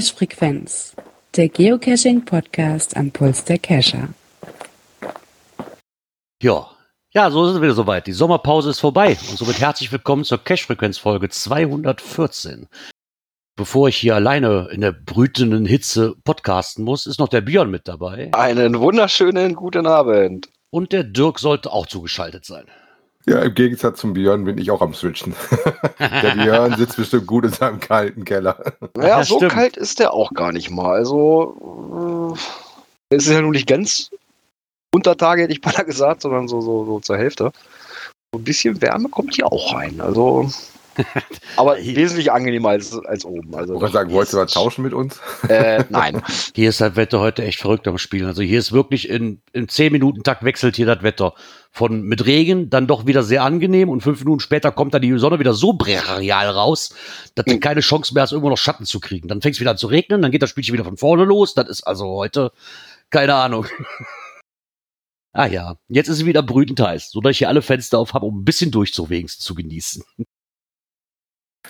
Cache Frequenz, der Geocaching Podcast am Puls der Cacher. Ja, ja, so ist es wieder soweit. Die Sommerpause ist vorbei und somit herzlich willkommen zur Cache Frequenz Folge 214. Bevor ich hier alleine in der brütenden Hitze podcasten muss, ist noch der Björn mit dabei. Einen wunderschönen guten Abend. Und der Dirk sollte auch zugeschaltet sein. Ja, im Gegensatz zum Björn bin ich auch am Switchen. der Björn sitzt bestimmt gut in seinem kalten Keller. Ja, Ja, so stimmt. kalt ist der auch gar nicht mal. Also, äh, es ist ja nun nicht ganz Untertage, hätte ich beinahe gesagt, sondern so, so, so zur Hälfte. So ein bisschen Wärme kommt hier auch rein. Also, aber wesentlich angenehmer als, als oben. Ich Also, wollte sagen, wolltest du was tauschen mit uns? äh, nein. Hier ist das Wetter heute echt verrückt am Spielen. Also hier ist wirklich in, in 10 Minuten Takt wechselt hier das Wetter. Von mit Regen dann doch wieder sehr angenehm und fünf Minuten später kommt dann die Sonne wieder so brachial raus, dass du Mhm. keine Chance mehr hast, irgendwo noch Schatten zu kriegen. Dann fängt es wieder an zu regnen, dann geht das Spielchen wieder von vorne los. Das ist also heute keine Ahnung. ah ja, jetzt ist es wieder brütend heiß, sodass ich hier alle Fenster auf habe, um ein bisschen durchzuwegen zu genießen.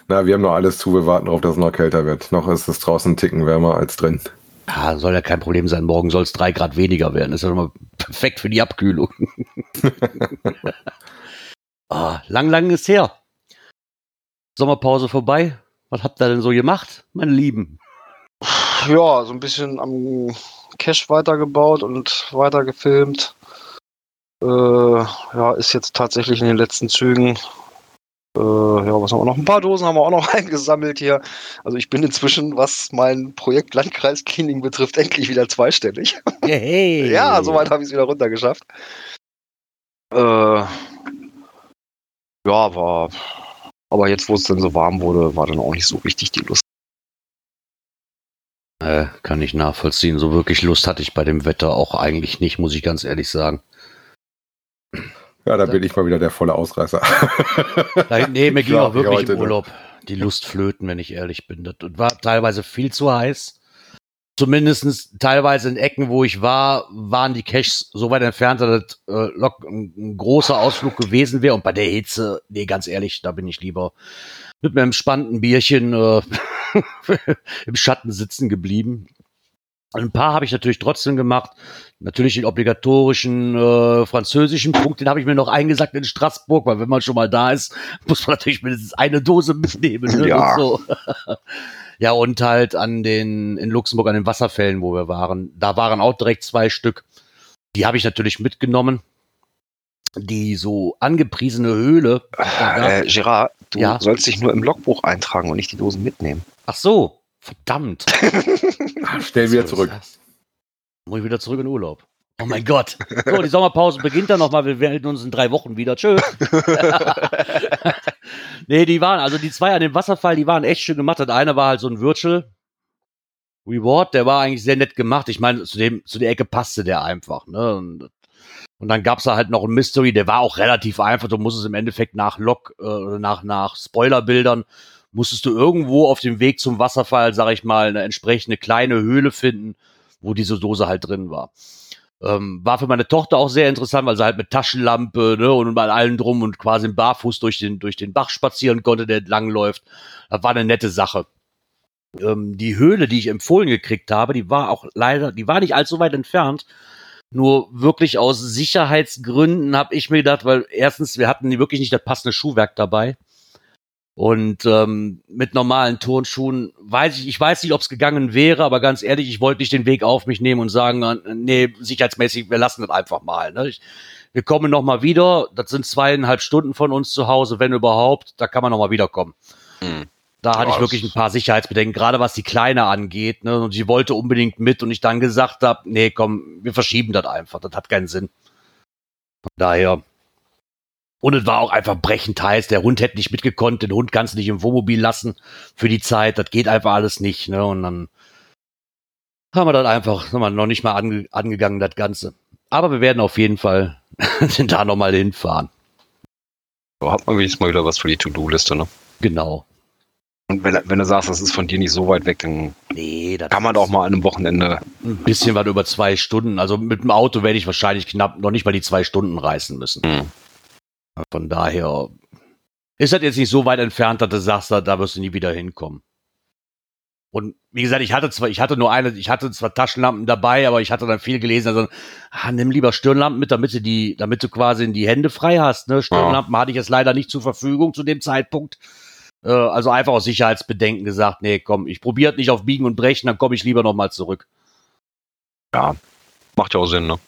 Na, wir haben noch alles zu, wir warten darauf, dass es noch kälter wird. Noch ist es draußen einen Ticken wärmer als drin. Ah, soll ja kein Problem sein. Morgen soll es drei Grad weniger werden. ist ja schon mal perfekt für die Abkühlung. ah, lang, lang ist her. Sommerpause vorbei. Was habt ihr denn so gemacht, meine Lieben? Ja, so ein bisschen am Cache weitergebaut und weiter gefilmt. Äh, ja, ist jetzt tatsächlich in den letzten Zügen. Äh, ja, was haben wir noch? Ein paar Dosen haben wir auch noch eingesammelt hier. Also ich bin inzwischen, was mein Projekt Landkreis Cleaning betrifft, endlich wieder zweistellig. Hey. ja, soweit habe ich es wieder runtergeschafft. Äh, ja, war. Aber jetzt, wo es dann so warm wurde, war dann auch nicht so richtig die Lust. Äh, kann ich nachvollziehen. So wirklich Lust hatte ich bei dem Wetter auch eigentlich nicht, muss ich ganz ehrlich sagen. Ja, da bin ich mal wieder der volle Ausreißer. Da, nee, mir ging auch ich wirklich im noch. Urlaub die Lust flöten, wenn ich ehrlich bin. Das war teilweise viel zu heiß. Zumindest teilweise in Ecken, wo ich war, waren die Caches so weit entfernt, dass das äh, lock, ein, großer Ausflug gewesen wäre. Und bei der Hitze, nee, ganz ehrlich, da bin ich lieber mit meinem spannenden Bierchen äh, im Schatten sitzen geblieben. Ein paar habe ich natürlich trotzdem gemacht. Natürlich den obligatorischen äh, französischen Punkt, den habe ich mir noch eingesagt in Straßburg, weil wenn man schon mal da ist, muss man natürlich mindestens eine Dose mitnehmen. Ne? Ja. Und so. ja, und halt an den, in Luxemburg an den Wasserfällen, wo wir waren, da waren auch direkt zwei Stück. Die habe ich natürlich mitgenommen. Die so angepriesene Höhle. Äh, Gerard, du Ja. sollst dich nur im Logbuch eintragen und nicht die Dosen mitnehmen. Ach so, verdammt. Stell wieder So zurück. ist das. Muss ich wieder zurück in Urlaub. Oh mein Gott. So, die Sommerpause beginnt dann nochmal. Wir melden uns in drei Wochen wieder. Tschö. nee, die waren, also die zwei an dem Wasserfall, die waren echt schön gemacht. Das eine war halt so ein Virtual Reward, der war eigentlich sehr nett gemacht. Ich meine, zu dem, zu der Ecke passte der einfach, ne? Und, und dann gab's da halt noch ein Mystery, der war auch relativ einfach. Du musstest im Endeffekt nach Log, äh, oder nach, nach Spoilerbildern, musstest du irgendwo auf dem Weg zum Wasserfall, sag ich mal, eine entsprechende kleine Höhle finden, wo diese Dose halt drin war. Ähm, war für meine Tochter auch sehr interessant, weil sie halt mit Taschenlampe ne, und bei allem drum und quasi im Barfuß durch den, durch den Bach spazieren konnte, der entlang läuft. Das war eine nette Sache. Ähm, die Höhle, die ich empfohlen gekriegt habe, die war auch leider, die war nicht allzu weit entfernt. Nur wirklich aus Sicherheitsgründen habe ich mir gedacht, weil erstens, wir hatten wirklich nicht das passende Schuhwerk dabei. Und ähm, mit normalen Turnschuhen weiß ich, ich weiß nicht, ob es gegangen wäre, aber ganz ehrlich, ich wollte nicht den Weg auf mich nehmen und sagen, äh, nee, sicherheitsmäßig, wir lassen das einfach mal. Ne? Ich, wir kommen noch mal wieder. Das sind zweieinhalb Stunden von uns zu Hause, wenn überhaupt. Da kann man noch mal wiederkommen. Hm. Da hatte Ja, ich wirklich ein paar Sicherheitsbedenken, gerade was die Kleine angeht. Ne? Und sie wollte unbedingt mit und ich dann gesagt habe, nee, komm, wir verschieben das einfach. Das hat keinen Sinn. Von daher. Und es war auch einfach brechend heiß. Der Hund hätte nicht mitgekonnt. Den Hund kannst du nicht im Wohnmobil lassen für die Zeit. Das geht einfach alles nicht. Ne? Und dann haben wir das einfach wir noch nicht mal ange angegangen, das Ganze. Aber wir werden auf jeden Fall da nochmal hinfahren. So hat man wenigstens mal wieder was für die To-Do-Liste, ne? Genau. Und wenn, wenn du sagst, das ist von dir nicht so weit weg, dann Nee, kann man doch mal an einem Wochenende. ein bisschen was über zwei Stunden. Also mit dem Auto werde ich wahrscheinlich knapp noch nicht mal die zwei Stunden reißen müssen. Hm. Von daher ist das jetzt nicht so weit entfernt, dass du sagst, da, wirst du nie wieder hinkommen. Und wie gesagt, ich hatte zwar, ich hatte nur eine, ich hatte zwar Taschenlampen dabei, aber ich hatte dann viel gelesen, also ah, nimm lieber Stirnlampen mit, damit du die, damit du quasi die Hände frei hast. Ne? Stirnlampen hatte ich jetzt leider nicht zur Verfügung zu dem Zeitpunkt. Äh, also einfach aus Sicherheitsbedenken gesagt, nee, komm, ich probiere nicht auf Biegen und Brechen, dann komme ich lieber nochmal zurück. Ja, macht ja auch Sinn, ne?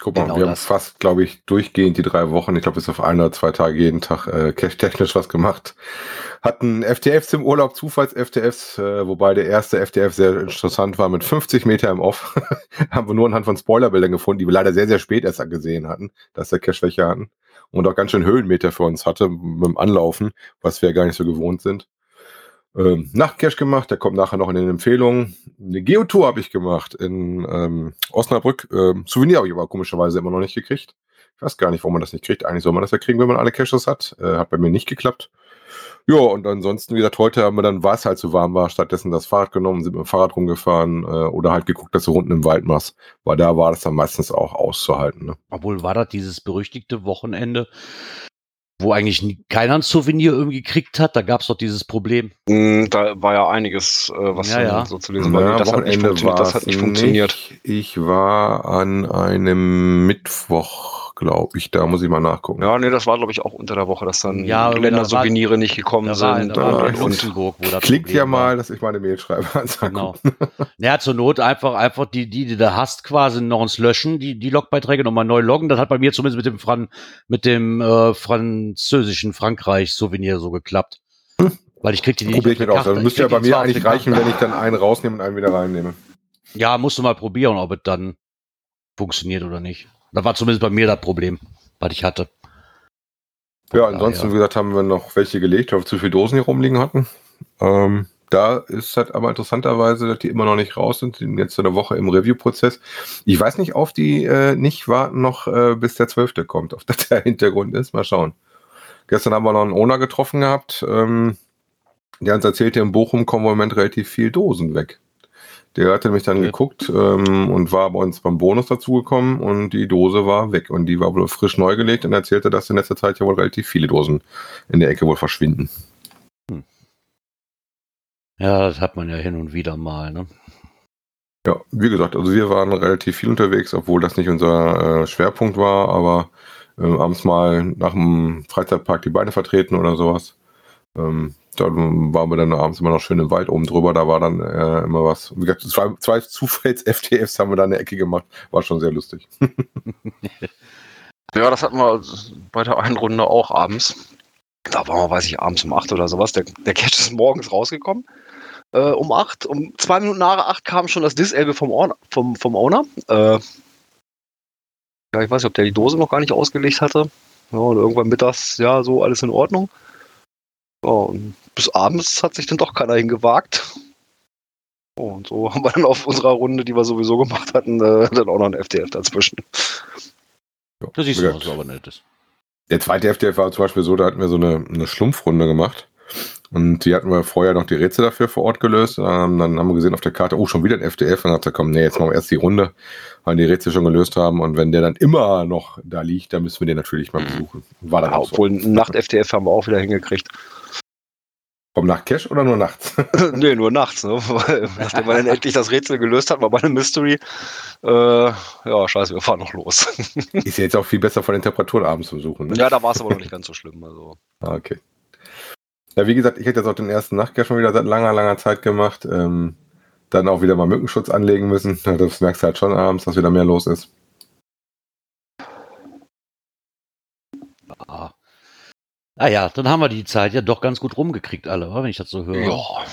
Guck mal, Genau wir haben das. fast, glaube ich, durchgehend die drei Wochen, ich glaube, bis auf ein oder zwei Tage jeden Tag äh, cash-technisch was gemacht. Hatten FTFs im Urlaub, Zufalls-FTFs, äh, wobei der erste FTF sehr interessant war mit 50 Meter im Off. haben wir nur anhand von Spoilerbildern gefunden, die wir leider sehr, sehr spät erst gesehen hatten, dass der Cash-Schwäche hatten. Und auch ganz schön Höhenmeter für uns hatte mit dem Anlaufen, was wir ja gar nicht so gewohnt sind. Ähm, Nachtcash gemacht, der kommt nachher noch in den Empfehlungen. Eine Geotour habe ich gemacht in ähm, Osnabrück. Ähm, Souvenir habe ich aber komischerweise immer noch nicht gekriegt. Ich weiß gar nicht, warum man das nicht kriegt. Eigentlich soll man das ja kriegen, wenn man alle Caches hat. Äh, hat bei mir nicht geklappt. Ja, und ansonsten, wie gesagt, heute haben wir dann, weil es halt zu warm war, stattdessen das Fahrrad genommen, sind mit dem Fahrrad rumgefahren äh, oder halt geguckt, dass du unten im Wald machst. Weil da war das dann meistens auch auszuhalten. Ne? Obwohl war das dieses berüchtigte Wochenende, wo eigentlich nie, keiner ein Souvenir irgendwie gekriegt hat. Da gab es doch dieses Problem. Mm, Da war ja einiges, äh, was Ja, ja. so zu lesen war. Nee, das, hat nicht funktioniert, das hat nicht funktioniert. nicht. Ich war an einem Mittwoch, glaube ich. Da muss ich mal nachgucken. Ja, nee, das war, glaube ich, auch unter der Woche, dass dann Ja, aber Ländersouvenire nicht gekommen Da war, sind. da war äh, in Luxemburg, wo das Klickt Problem ja war. mal, dass ich meine Mail schreibe. Genau. Naja, zur Not einfach, einfach die, die, die du hast, quasi noch ins Löschen, die, die Logbeiträge nochmal neu loggen. Das hat bei mir zumindest mit dem Fran, mit dem äh, französischen Frankreich-Souvenir so geklappt. Weil ich kriegte die Probier ich mit aus. Das müsste ja krieg bei mir eigentlich reichen, Karte. wenn ich dann einen rausnehme und einen wieder reinnehme. Ja, musst du mal probieren, ob es dann funktioniert oder nicht. Das war zumindest bei mir das Problem, was ich hatte. Von Ja, ansonsten, wie gesagt, haben wir noch welche gelegt, weil wir zu viele Dosen hier rumliegen hatten. Ähm, da ist halt aber interessanterweise, dass die immer noch nicht raus sind. Die sind jetzt eine Woche im Review-Prozess. Ich weiß nicht, auf die äh, nicht warten noch, äh, bis der 12. kommt, auf das der Hintergrund ist. Mal schauen. Gestern haben wir noch einen Owner getroffen gehabt. Ähm, der uns erzählte, in Bochum kommen im Moment relativ viel Dosen weg. Der hatte mich dann Okay. geguckt ähm, und war bei uns beim Bonus dazugekommen und die Dose war weg und die war wohl frisch neu gelegt und erzählte, dass in letzter Zeit ja wohl relativ viele Dosen in der Ecke wohl verschwinden. Ja, das hat man ja hin und wieder mal, ne? Ja, wie gesagt, also wir waren relativ viel unterwegs, obwohl das nicht unser äh, Schwerpunkt war, aber ähm, abends mal nach dem Freizeitpark die Beine vertreten oder sowas. Ähm, da waren wir dann abends immer noch schön im Wald oben drüber, da war dann äh, immer was. Wie gesagt, zwei, zwei Zufalls-FTFs haben wir da in der Ecke gemacht, war schon sehr lustig. Ja, das hatten wir bei der einen Runde auch abends. Da waren wir, weiß ich, abends um 8 oder sowas. Der, der Catch ist morgens rausgekommen. Äh, um 8. Um zwei Minuten nach 8 kam schon das Diselbe vom, Owner- vom, vom Owner. Äh, ja, ich weiß nicht, ob der die Dose noch gar nicht ausgelegt hatte. Ja, und irgendwann mittags, ja, so alles in Ordnung. Ja, und bis abends hat sich dann doch keiner hingewagt. Oh, und so haben wir dann auf unserer Runde, die wir sowieso gemacht hatten, äh, dann auch noch ein FTF dazwischen. Das du, gesagt, was aber nett ist. Der zweite FTF war zum Beispiel so, da hatten wir so eine, eine Schlumpfrunde gemacht. Und die hatten wir vorher noch die Rätsel dafür vor Ort gelöst. Ähm, dann haben wir gesehen auf der Karte, oh, schon wieder ein FTF. Und dann hat er komm, nee, jetzt machen wir erst die Runde, weil die Rätsel schon gelöst haben. Und wenn der dann immer noch da liegt, dann müssen wir den natürlich mal Mhm. besuchen. War dann Ja, auch so. obwohl ein Nacht-FTF haben wir auch wieder hingekriegt. Vom Nachtcash oder nur nachts? nee, nur nachts, ne? Nachdem wir dann endlich das Rätsel gelöst hatten, war bei einem Mystery. Äh, ja, scheiße, wir fahren noch los. Ist ja jetzt auch viel besser von den Temperaturen abends zu suchen. Ne? ja, da war es aber noch nicht ganz so schlimm. Also. Ah, okay. Ja, wie gesagt, ich hätte jetzt auch den ersten Nachtcash schon wieder seit langer, langer Zeit gemacht. Ähm, dann auch wieder mal Mückenschutz anlegen müssen. Das merkst du halt schon abends, dass wieder mehr los ist. Ah. Ah ja, dann haben wir die Zeit ja doch ganz gut rumgekriegt, alle, wenn ich das so höre. Ja.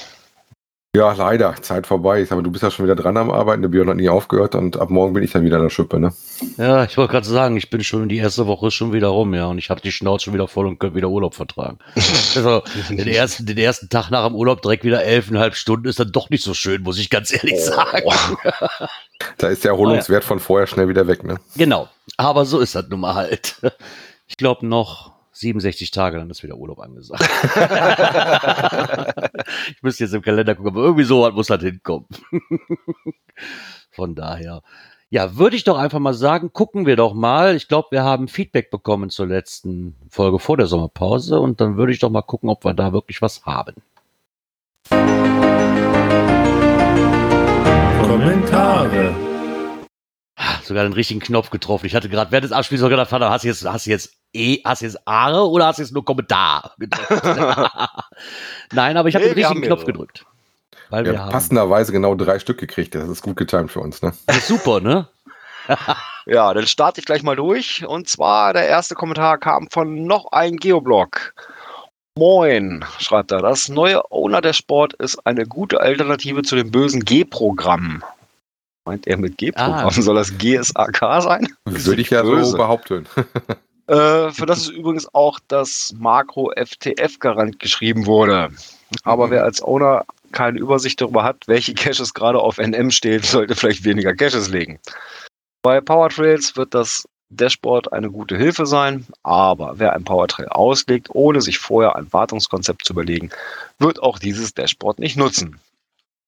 Ja, leider, Zeit vorbei ist, aber du bist ja schon wieder dran am Arbeiten, der Björn hat nie aufgehört und ab morgen bin ich dann wieder in der Schippe, ne? Ja, ich wollte gerade sagen, ich bin schon, die erste Woche ist schon wieder rum, ja, und ich habe die Schnauze schon wieder voll und könnte wieder Urlaub vertragen. Also, den ersten, den ersten Tag nach dem Urlaub direkt wieder elfeinhalb Stunden ist dann doch nicht so schön, muss ich ganz ehrlich sagen. Da ist der Erholungswert von vorher schnell wieder weg, ne? Genau, aber so ist das nun mal halt. Ich glaube noch 67 Tage, dann ist wieder Urlaub angesagt. ich müsste jetzt im Kalender gucken, aber irgendwie so was muss halt hinkommen. Von daher. Ja, würde ich doch einfach mal sagen, gucken wir doch mal. Ich glaube, wir haben Feedback bekommen zur letzten Folge vor der Sommerpause und dann würde ich doch mal gucken, ob wir da wirklich was haben. Kommentare. Sogar den richtigen Knopf getroffen. Ich hatte gerade während des Abspiels sogar gedacht, Vater, hast du jetzt, hast du jetzt E, hast du jetzt Aare oder hast du jetzt nur Kommentar gedrückt? Nein, aber ich habe Nee, den richtigen Knopf mehrere. gedrückt. Weil Wir wir haben passenderweise genau drei Stück gekriegt. Das ist gut getimt für uns, ne? Das ist super, ne? Ja, dann starte ich gleich mal durch. Und zwar der erste Kommentar kam von noch ein Geoblog. Moin, schreibt er. Das neue Owner der Sport ist eine gute Alternative zu dem bösen G-Programm. Meint er mit G-Programm? Ah. Soll das GSAK sein? Würde ich ja so Böse. behaupten. Äh, für das ist übrigens auch das Makro FTF-Garant geschrieben wurde. Aber wer als Owner keine Übersicht darüber hat, welche Caches gerade auf NM stehen, sollte vielleicht weniger Caches legen. Bei Powertrails wird das Dashboard eine gute Hilfe sein, aber wer ein Powertrail auslegt, ohne sich vorher ein Wartungskonzept zu überlegen, wird auch dieses Dashboard nicht nutzen.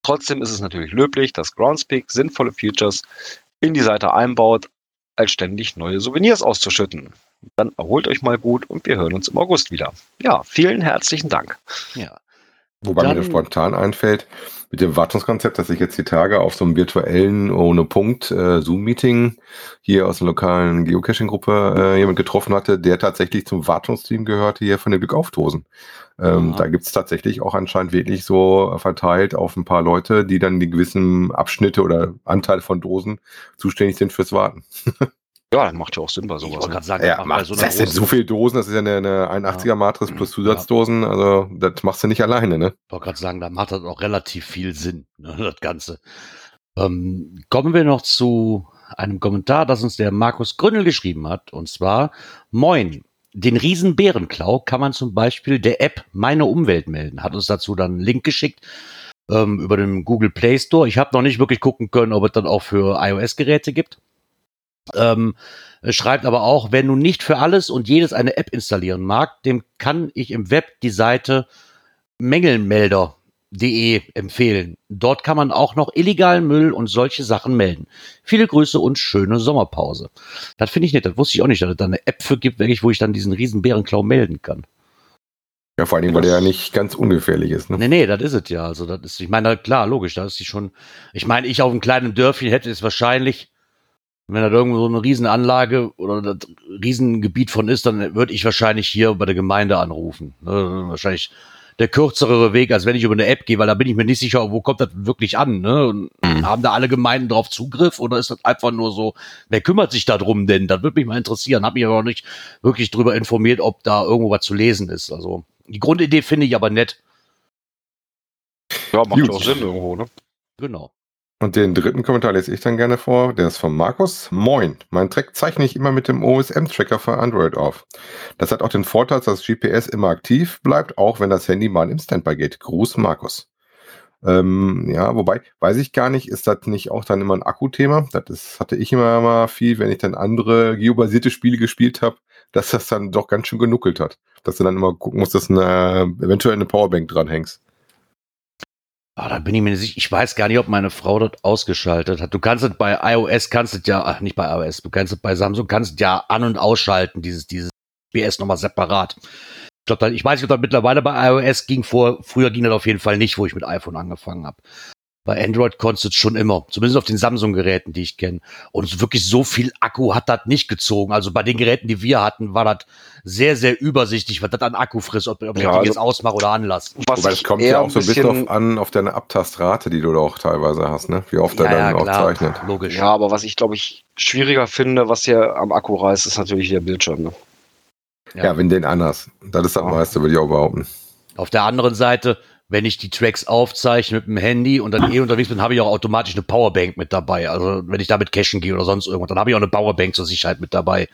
Trotzdem ist es natürlich löblich, dass Groundspeak sinnvolle Features in die Seite einbaut, als ständig neue Souvenirs auszuschütten. Dann erholt euch mal gut und wir hören uns im August wieder. Ja, vielen herzlichen Dank. Ja. Wobei mir Dann- das spontan einfällt, mit dem Wartungskonzept, dass ich jetzt die Tage auf so einem virtuellen ohne Punkt äh, Zoom-Meeting hier aus einer lokalen Geocaching-Gruppe äh, jemand getroffen hatte, der tatsächlich zum Wartungsteam gehörte hier von den Glückaufdosen. Ähm, Aha. da gibt's tatsächlich auch anscheinend wirklich so verteilt auf ein paar Leute, die dann die gewissen Abschnitte oder Anteile von Dosen zuständig sind fürs Warten. Ja, das macht ja auch Sinn bei Ich sowas. wollte Ne? gerade sagen, Ja, macht, so das sind so viele Dosen, das ist ja eine, eine 81er Matrix plus Ja. Zusatzdosen, also das machst du nicht alleine, ne? Ich wollte gerade sagen, da macht das auch relativ viel Sinn, ne, das Ganze. Ähm, kommen wir noch zu einem Kommentar, das uns der Markus Gründel geschrieben hat. Und zwar, Moin, den riesen Bärenklau kann man zum Beispiel der App Meine Umwelt melden. Hat uns dazu dann einen Link geschickt ähm, über den Google Play Store. Ich habe noch nicht wirklich gucken können, ob es dann auch für iOS-Geräte gibt. Ähm, er schreibt aber auch, wer nun nicht für alles und jedes eine App installieren mag, dem kann ich im Web die Seite Mängelmelder.de empfehlen. Dort kann man auch noch illegalen Müll und solche Sachen melden. Viele Grüße und schöne Sommerpause. Das finde ich nett. Das wusste ich auch nicht, dass es da eine App für gibt, wirklich, wo ich dann diesen riesen Bärenklau melden kann. Ja, vor allen Dingen, weil der ja nicht ganz ungefährlich ist, ne? Nee, nee, das ist es ja. Also, das ist, ich meine, klar, logisch, da ist die schon. Ich meine, ich auf einem kleinen Dörfchen hätte es wahrscheinlich, wenn da irgendwo so eine Riesenanlage oder das Riesengebiet von ist, dann würde ich wahrscheinlich hier bei der Gemeinde anrufen. Ne? Wahrscheinlich der kürzere Weg, als wenn ich über eine App gehe, weil da bin ich mir nicht sicher, wo kommt das wirklich an. Ne? Und Haben da alle Gemeinden drauf Zugriff oder ist das einfach nur so, wer kümmert sich da drum denn? Das würde mich mal interessieren. Hab mich aber noch nicht wirklich drüber informiert, ob da irgendwo was zu lesen ist. Also die Grundidee finde ich aber nett. Ja, macht Gut. ja auch Sinn irgendwo, ne? Genau. Und den dritten Kommentar lese ich dann gerne vor. Der ist von Markus. Moin. Mein Track zeichne ich immer mit dem OSM-Tracker für Android auf. Das hat auch den Vorteil, dass das GPS immer aktiv bleibt, auch wenn das Handy mal im Standby geht. Gruß, Markus. Ähm, ja, wobei, weiß ich gar nicht, ist das nicht auch dann immer ein Akkuthema? Das hatte ich immer mal viel, wenn ich dann andere geobasierte Spiele gespielt habe, dass das dann doch ganz schön genuckelt hat. Dass du dann immer gucken musst, dass eine, eventuell eine Powerbank dranhängst. Ah, da bin ich mir nicht sicher. Ich weiß gar nicht, ob meine Frau das ausgeschaltet hat. Du kannst es bei iOS, kannst es ja, ach, nicht bei iOS, du kannst es bei Samsung, kannst es ja an- und ausschalten, dieses, dieses BS nochmal separat. Ich glaube, ich weiß nicht, ob das mittlerweile bei iOS ging. Vor, früher ging das auf jeden Fall nicht, wo ich mit iPhone angefangen habe. Bei Android konntest du es schon immer, zumindest auf den Samsung-Geräten, die ich kenne. Und wirklich so viel Akku hat das nicht gezogen. Also bei den Geräten, die wir hatten, war das sehr, sehr übersichtlich, was das an Akku frisst, ob, ob ich Ja, das also- jetzt ausmache oder anlasse. Was Wobei das ich kommt ja auch so ein bisschen bisschen- drauf an, auf deine Abtastrate, die du da auch teilweise hast, ne? Wie oft er dann auch zeichnet. logisch. Ja, aber was ich glaube ich schwieriger finde, was hier am Akku reißt, ist natürlich der Bildschirm. Ne? Ja. wenn den anders. Das ist das Ja. meiste, würde ich auch behaupten. Auf der anderen Seite, wenn ich die Tracks aufzeichne mit dem Handy und dann eh unterwegs bin, habe ich auch automatisch eine Powerbank mit dabei. Also wenn ich damit cashen gehe oder sonst irgendwas, dann habe ich auch eine Powerbank zur Sicherheit mit dabei.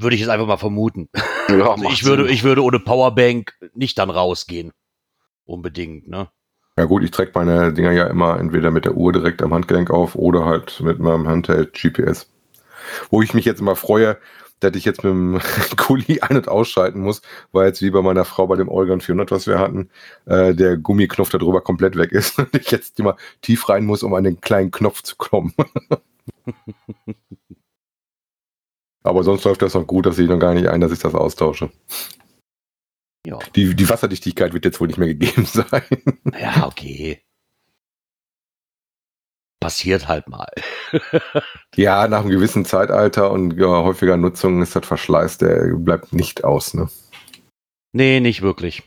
Würde ich jetzt einfach mal vermuten. Ja, Also ich würde, ich würde ohne Powerbank nicht dann rausgehen. Unbedingt, ne? Ja gut, ich träg meine Dinger ja immer entweder mit der Uhr direkt am Handgelenk auf oder halt mit meinem Handheld GPS. Wo ich mich jetzt immer freue, dass ich jetzt mit dem Kuli ein- und ausschalten muss, weil jetzt wie bei meiner Frau bei dem Olgan 400, was wir hatten, äh, der Gummiknopf da drüber komplett weg ist und ich jetzt immer tief rein muss, um an den kleinen Knopf zu kommen. Aber sonst läuft das noch gut, dass ich noch gar nicht ein, dass ich das austausche. Ja, Die, die Wasserdichtigkeit wird jetzt wohl nicht mehr gegeben sein. ja okay. Passiert halt mal. Ja, nach einem gewissen Zeitalter und ja, häufiger Nutzung ist das Verschleiß, der bleibt nicht aus. Ne? Nee, nicht wirklich.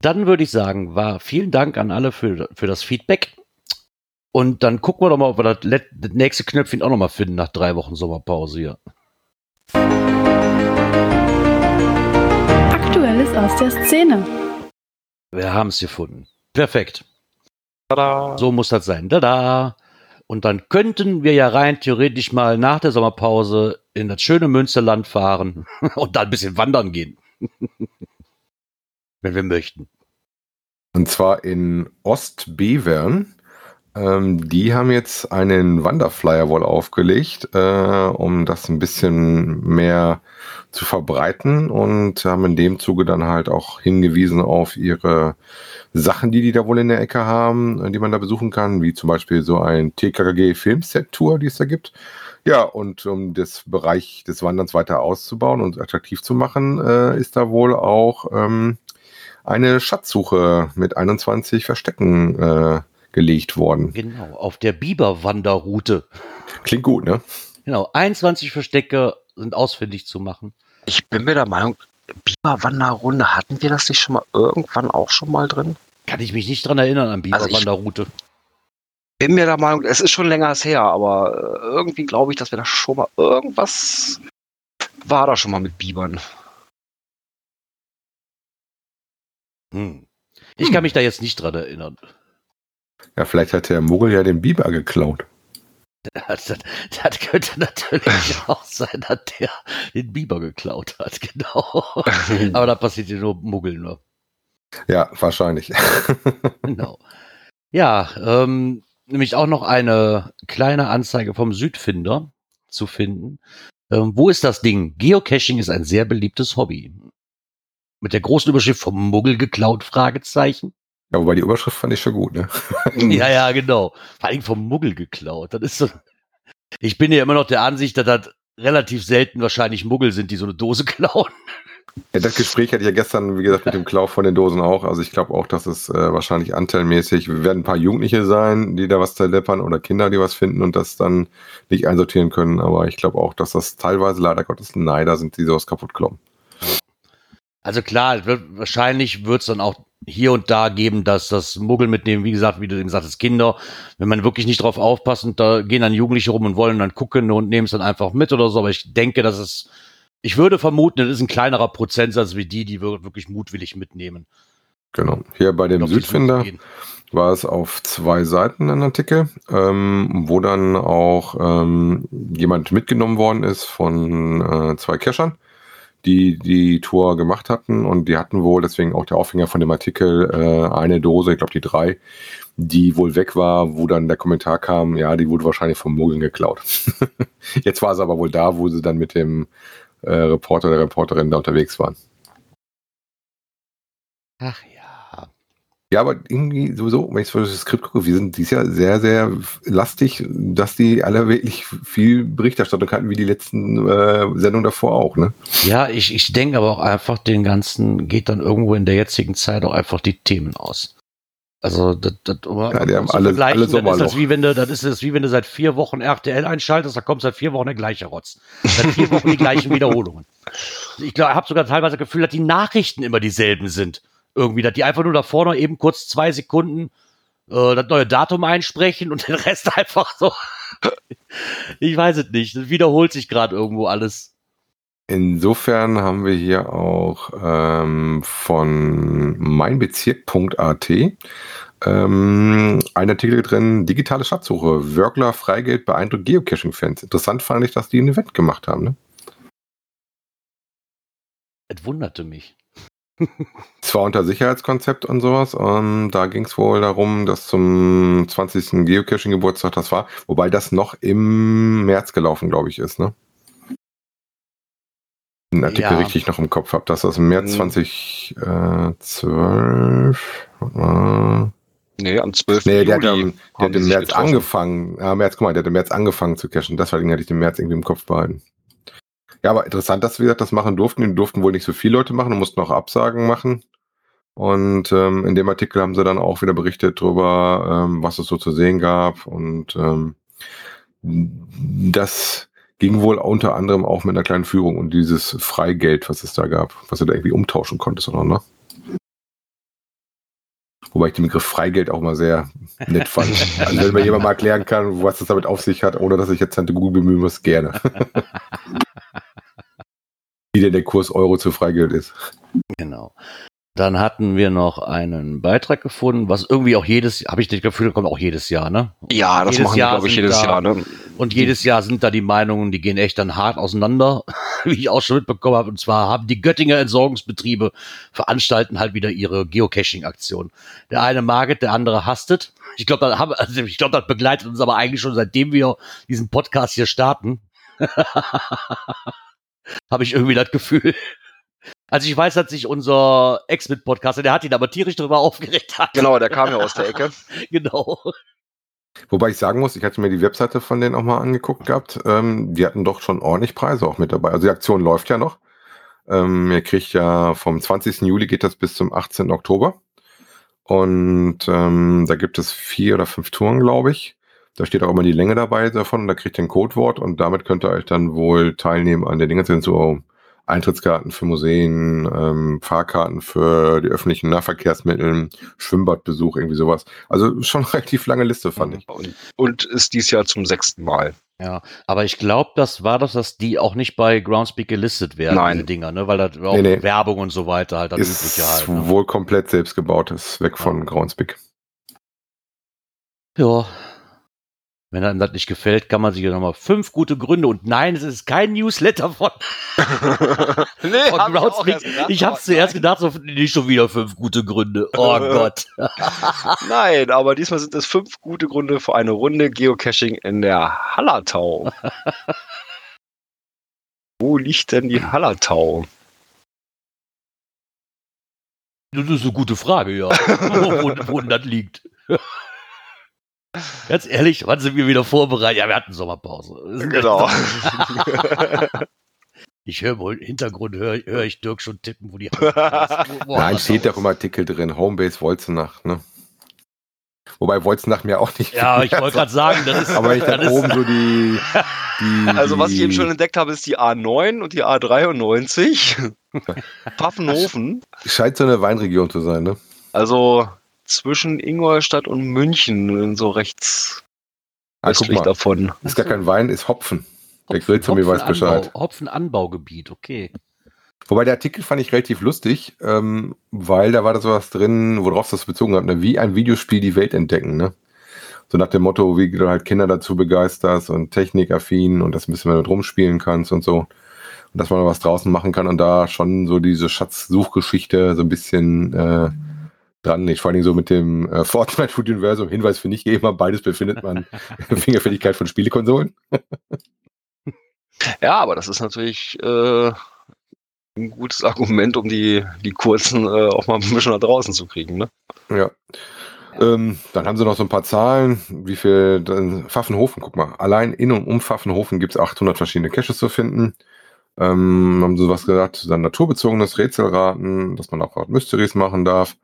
Dann würde ich sagen, war vielen Dank an alle für, für das Feedback. Und dann gucken wir doch mal, ob wir das, let- das nächste Knöpfchen auch noch mal finden nach drei Wochen Sommerpause hier. Aktuelles aus der Szene. Wir haben es gefunden. Perfekt. Tada. So muss das sein. Tada! Und dann könnten wir ja rein theoretisch mal nach der Sommerpause in das schöne Münsterland fahren und da ein bisschen wandern gehen. Wenn wir möchten. Und zwar in Ostbevern. Ähm, die haben jetzt einen Wanderflyer wohl aufgelegt, äh, um das ein bisschen mehr zu verbreiten und haben in dem Zuge dann halt auch hingewiesen auf ihre Sachen, die die da wohl in der Ecke haben, äh, die man da besuchen kann, wie zum Beispiel so ein TKKG Filmset Tour, die es da gibt. Ja, und um das Bereich des Wanderns weiter auszubauen und attraktiv zu machen, äh, ist da wohl auch ähm, eine Schatzsuche mit 21 Verstecken äh, gelegt worden. Genau, auf der Biberwanderroute. Klingt gut, ne? Genau, 21 Verstecke sind ausfindig zu machen. Ich bin mir der Meinung, Biberwanderrunde, hatten wir das nicht schon mal irgendwann auch schon mal drin? Kann ich mich nicht dran erinnern an Also Biberwanderroute. Bin mir der Meinung, es ist schon länger her, aber äh, irgendwie glaube ich, dass wir da schon mal irgendwas war da schon mal mit Bibern. Hm. Ich kann mich da jetzt nicht dran erinnern. Ja, vielleicht hat der Muggel ja den Biber geklaut. Das, das, könnte natürlich auch sein, dass der den Biber geklaut hat, genau. Aber da passiert ja nur Muggel nur. Ja, wahrscheinlich. Genau. Ja, ähm, nämlich auch noch eine kleine Anzeige vom Südfinder zu finden. Ähm, wo ist das Ding? Geocaching ist ein sehr beliebtes Hobby. Mit der großen Überschrift vom Muggel geklaut? Fragezeichen. Ja, wobei die Überschrift fand ich schon gut, ne? Ja, ja, genau. Vor allem vom Muggel geklaut. Das ist so. Ich bin ja immer noch der Ansicht, dass das relativ selten wahrscheinlich Muggel sind, die so eine Dose klauen. Ja, das Gespräch hatte ich ja gestern, wie gesagt, mit dem Klau von den Dosen auch. Also ich glaube auch, dass es äh, wahrscheinlich anteilmäßig, wir werden ein paar Jugendliche sein, die da was zerdeppern oder Kinder, die was finden und das dann nicht einsortieren können. Aber ich glaube auch, dass das teilweise leider Gottes Neider sind, die sowas kaputt kloppen. Also klar, wird, wahrscheinlich wird es dann auch hier und da geben, dass das Muggel mitnehmen, wie gesagt, wie du eben sagtest, Kinder, wenn man wirklich nicht drauf aufpasst und da gehen dann Jugendliche rum und wollen dann gucken und nehmen es dann einfach mit oder so, aber ich denke, dass es, ich würde vermuten, das ist ein kleinerer Prozentsatz wie die, die wir wirklich mutwillig mitnehmen. Genau. Hier bei dem Suche Südfinder war es auf zwei Seiten ein Artikel, ähm, wo dann auch ähm, jemand mitgenommen worden ist von äh, zwei Cachern, die die Tour gemacht hatten und die hatten wohl, deswegen auch der Aufhänger von dem Artikel, äh, eine Dose, ich glaube die drei, die wohl weg war, wo dann der Kommentar kam, ja, die wurde wahrscheinlich vom Mogeln geklaut. Jetzt war sie aber wohl da, wo sie dann mit dem äh, Reporter oder Reporterin da unterwegs waren. Ach ja. Ja, aber irgendwie sowieso, wenn ich so das Skript gucke, wir sind dies Jahr sehr, sehr lastig, dass die alle wirklich viel Berichterstattung hatten, wie die letzten äh, Sendungen davor auch, ne? Ja, ich, ich denke aber auch einfach, den ganzen geht dann irgendwo in der jetzigen Zeit auch einfach die Themen aus. Also, das, das, Ja, die haben alle- alle dann ist das wie wenn du, das ist das wie wenn du seit vier Wochen RTL einschaltest, da kommt seit vier Wochen der gleiche Rotz. Seit vier Wochen die gleichen Wiederholungen. Ich glaube, ich habe sogar teilweise das Gefühl, dass die Nachrichten immer dieselben sind. Irgendwie, dass die einfach nur da vorne eben kurz zwei Sekunden äh, das neue Datum einsprechen und den Rest einfach so. ich weiß es nicht. Das wiederholt sich gerade irgendwo alles. Insofern haben wir hier auch ähm, von meinbezirk.at ähm, ein Artikel drin, digitale Schatzsuche, Wörgler Freigeld beeindruckt Geocaching-Fans. Interessant fand ich, dass die ein Event gemacht haben, ne? Es wunderte mich. Zwar unter Sicherheitskonzept und sowas. Ähm, da ging es wohl darum, dass zum 20. Geocaching-Geburtstag das war, wobei das noch im März gelaufen, glaube ich, ist, ne? Den Artikel Ja. richtig noch im Kopf habe, dass das im März Mhm. 2012 äh, Nee, am 12. Nee, der hat, Juli am- der hat im März getroffen. angefangen. Ja, März, guck mal, der hat im März angefangen zu cashen. Deswegen hatte ich den März irgendwie im Kopf behalten. Ja, aber interessant, dass wir das machen durften. Die durften wohl nicht so viele Leute machen und mussten auch Absagen machen. Und ähm, in dem Artikel haben sie dann auch wieder berichtet darüber, ähm, was es so zu sehen gab. Und ähm, das ging wohl unter anderem auch mit einer kleinen Führung und dieses Freigeld, was es da gab, was du da irgendwie umtauschen konntest, oder ne? Wobei ich den Begriff Freigeld auch mal sehr nett fand. Also wenn mir jemand mal erklären kann, was das damit auf sich hat, ohne dass ich jetzt Tante Google bemühen muss, gerne. Wie denn der Kurs Euro zu Freigeld ist. Genau. Dann hatten wir noch einen Beitrag gefunden, was irgendwie auch jedes, habe ich das Gefühl, kommt auch jedes Jahr, ne? Ja, das Jedes machen Jahr wir, glaube ich, jedes da- Jahr. Ne? Und jedes Jahr sind da die Meinungen, die gehen echt dann hart auseinander, wie ich auch schon mitbekommen habe. Und zwar haben die Göttinger Entsorgungsbetriebe veranstalten halt wieder ihre Geocaching-Aktion. Der eine mag es, der andere hasst es. Ich glaube, das, haben- also ich glaub, das begleitet uns aber eigentlich schon seitdem wir diesen Podcast hier starten. habe ich irgendwie das Gefühl. Also ich weiß, dass sich unser Ex-Mit-Podcaster, der hat ihn aber tierisch darüber aufgeregt hat. Genau, der kam ja aus der Ecke. genau. Wobei ich sagen muss, ich hatte mir die Webseite von denen auch mal angeguckt gehabt. Ähm, die hatten doch schon ordentlich Preise auch mit dabei. Also die Aktion läuft ja noch. Ähm, ihr kriegt ja vom 20. Juli geht das bis zum 18. Oktober. Und ähm, da gibt es vier oder fünf Touren, glaube ich. Da steht auch immer die Länge dabei davon. Da kriegt ihr ein Codewort und damit könnt ihr euch dann wohl teilnehmen an der Dinge. Das sind so Eintrittskarten für Museen, ähm, Fahrkarten für die öffentlichen Nahverkehrsmittel, Schwimmbadbesuch, irgendwie sowas. Also schon eine relativ lange Liste, fand ich. Und, und ist dies Jahr zum sechsten Mal. Ja, aber ich glaube, das war das, dass die auch nicht bei Groundspeak gelistet werden, Nein. diese Dinger, ne? Weil da auch Nee, nee. Werbung und so weiter halt das ist Übliche halt. Ne? wohl komplett selbst gebaut, ist weg von Ja. Groundspeak. Ja. Wenn einem das nicht gefällt, kann man sich ja nochmal fünf gute Gründe und nein, es ist kein Newsletter von, nee, von hab ich Groundspeak. gedacht, Ich hab's aber zuerst gedacht, so nicht schon wieder fünf gute Gründe. Oh Gott. Nein, aber diesmal sind es fünf gute Gründe für eine Runde Geocaching in der Hallertau. Wo liegt denn die Hallertau? Das ist eine gute Frage, ja. wo, wo, wo das liegt. Ganz ehrlich, wann sind wir wieder vorbereitet? Ja, wir hatten Sommerpause. Genau. Ich höre wohl im Hintergrund, höre hör ich Dirk schon tippen, wo die Hand ist. Wo- Nein, steht da doch im Artikel drin, Homebase Wolzenach, ne? Wobei Wolzenach mir auch nicht. Ja, ich wollte gerade sagen, das ist. Aber ich ist- oben so die, die Also was ich eben schon entdeckt habe, ist die A9 und die A93. Pfaffenhofen. scheint so eine Weinregion zu sein, ne? Also zwischen Ingolstadt und München, so rechts Ah, guck östlich mal, davon. ist gar kein Wein, ist Hopfen. Der Grill zu mir weiß Bescheid. Hopfenanbaugebiet, okay. Wobei der Artikel fand ich relativ lustig, ähm, weil da war da sowas drin, worauf das bezogen hat, ne? wie ein Videospiel die Welt entdecken, ne? So nach dem Motto, wie du halt Kinder dazu begeisterst und technikaffin und das ein bisschen mit rumspielen kannst und so. Und dass man was draußen machen kann und da schon so diese Schatzsuchgeschichte so ein bisschen äh, dran ist. Vor allen Dingen so mit dem äh, Fortnite-Universum. Hinweis für Nicht-Gamer, beides befindet man Fingerfertigkeit von Spielekonsolen. Ja, aber das ist natürlich äh, ein gutes Argument, um die, die kurzen äh, auch mal ein bisschen nach draußen zu kriegen. Ne? Ja. Ähm, dann haben sie noch so ein paar Zahlen. Wie viel? Dann Pfaffenhofen, guck mal. Allein in und um Pfaffenhofen gibt es 800 verschiedene Caches zu finden. Ähm, haben sie was gesagt, dann naturbezogenes Rätselraten, dass man auch Mysteries machen darf.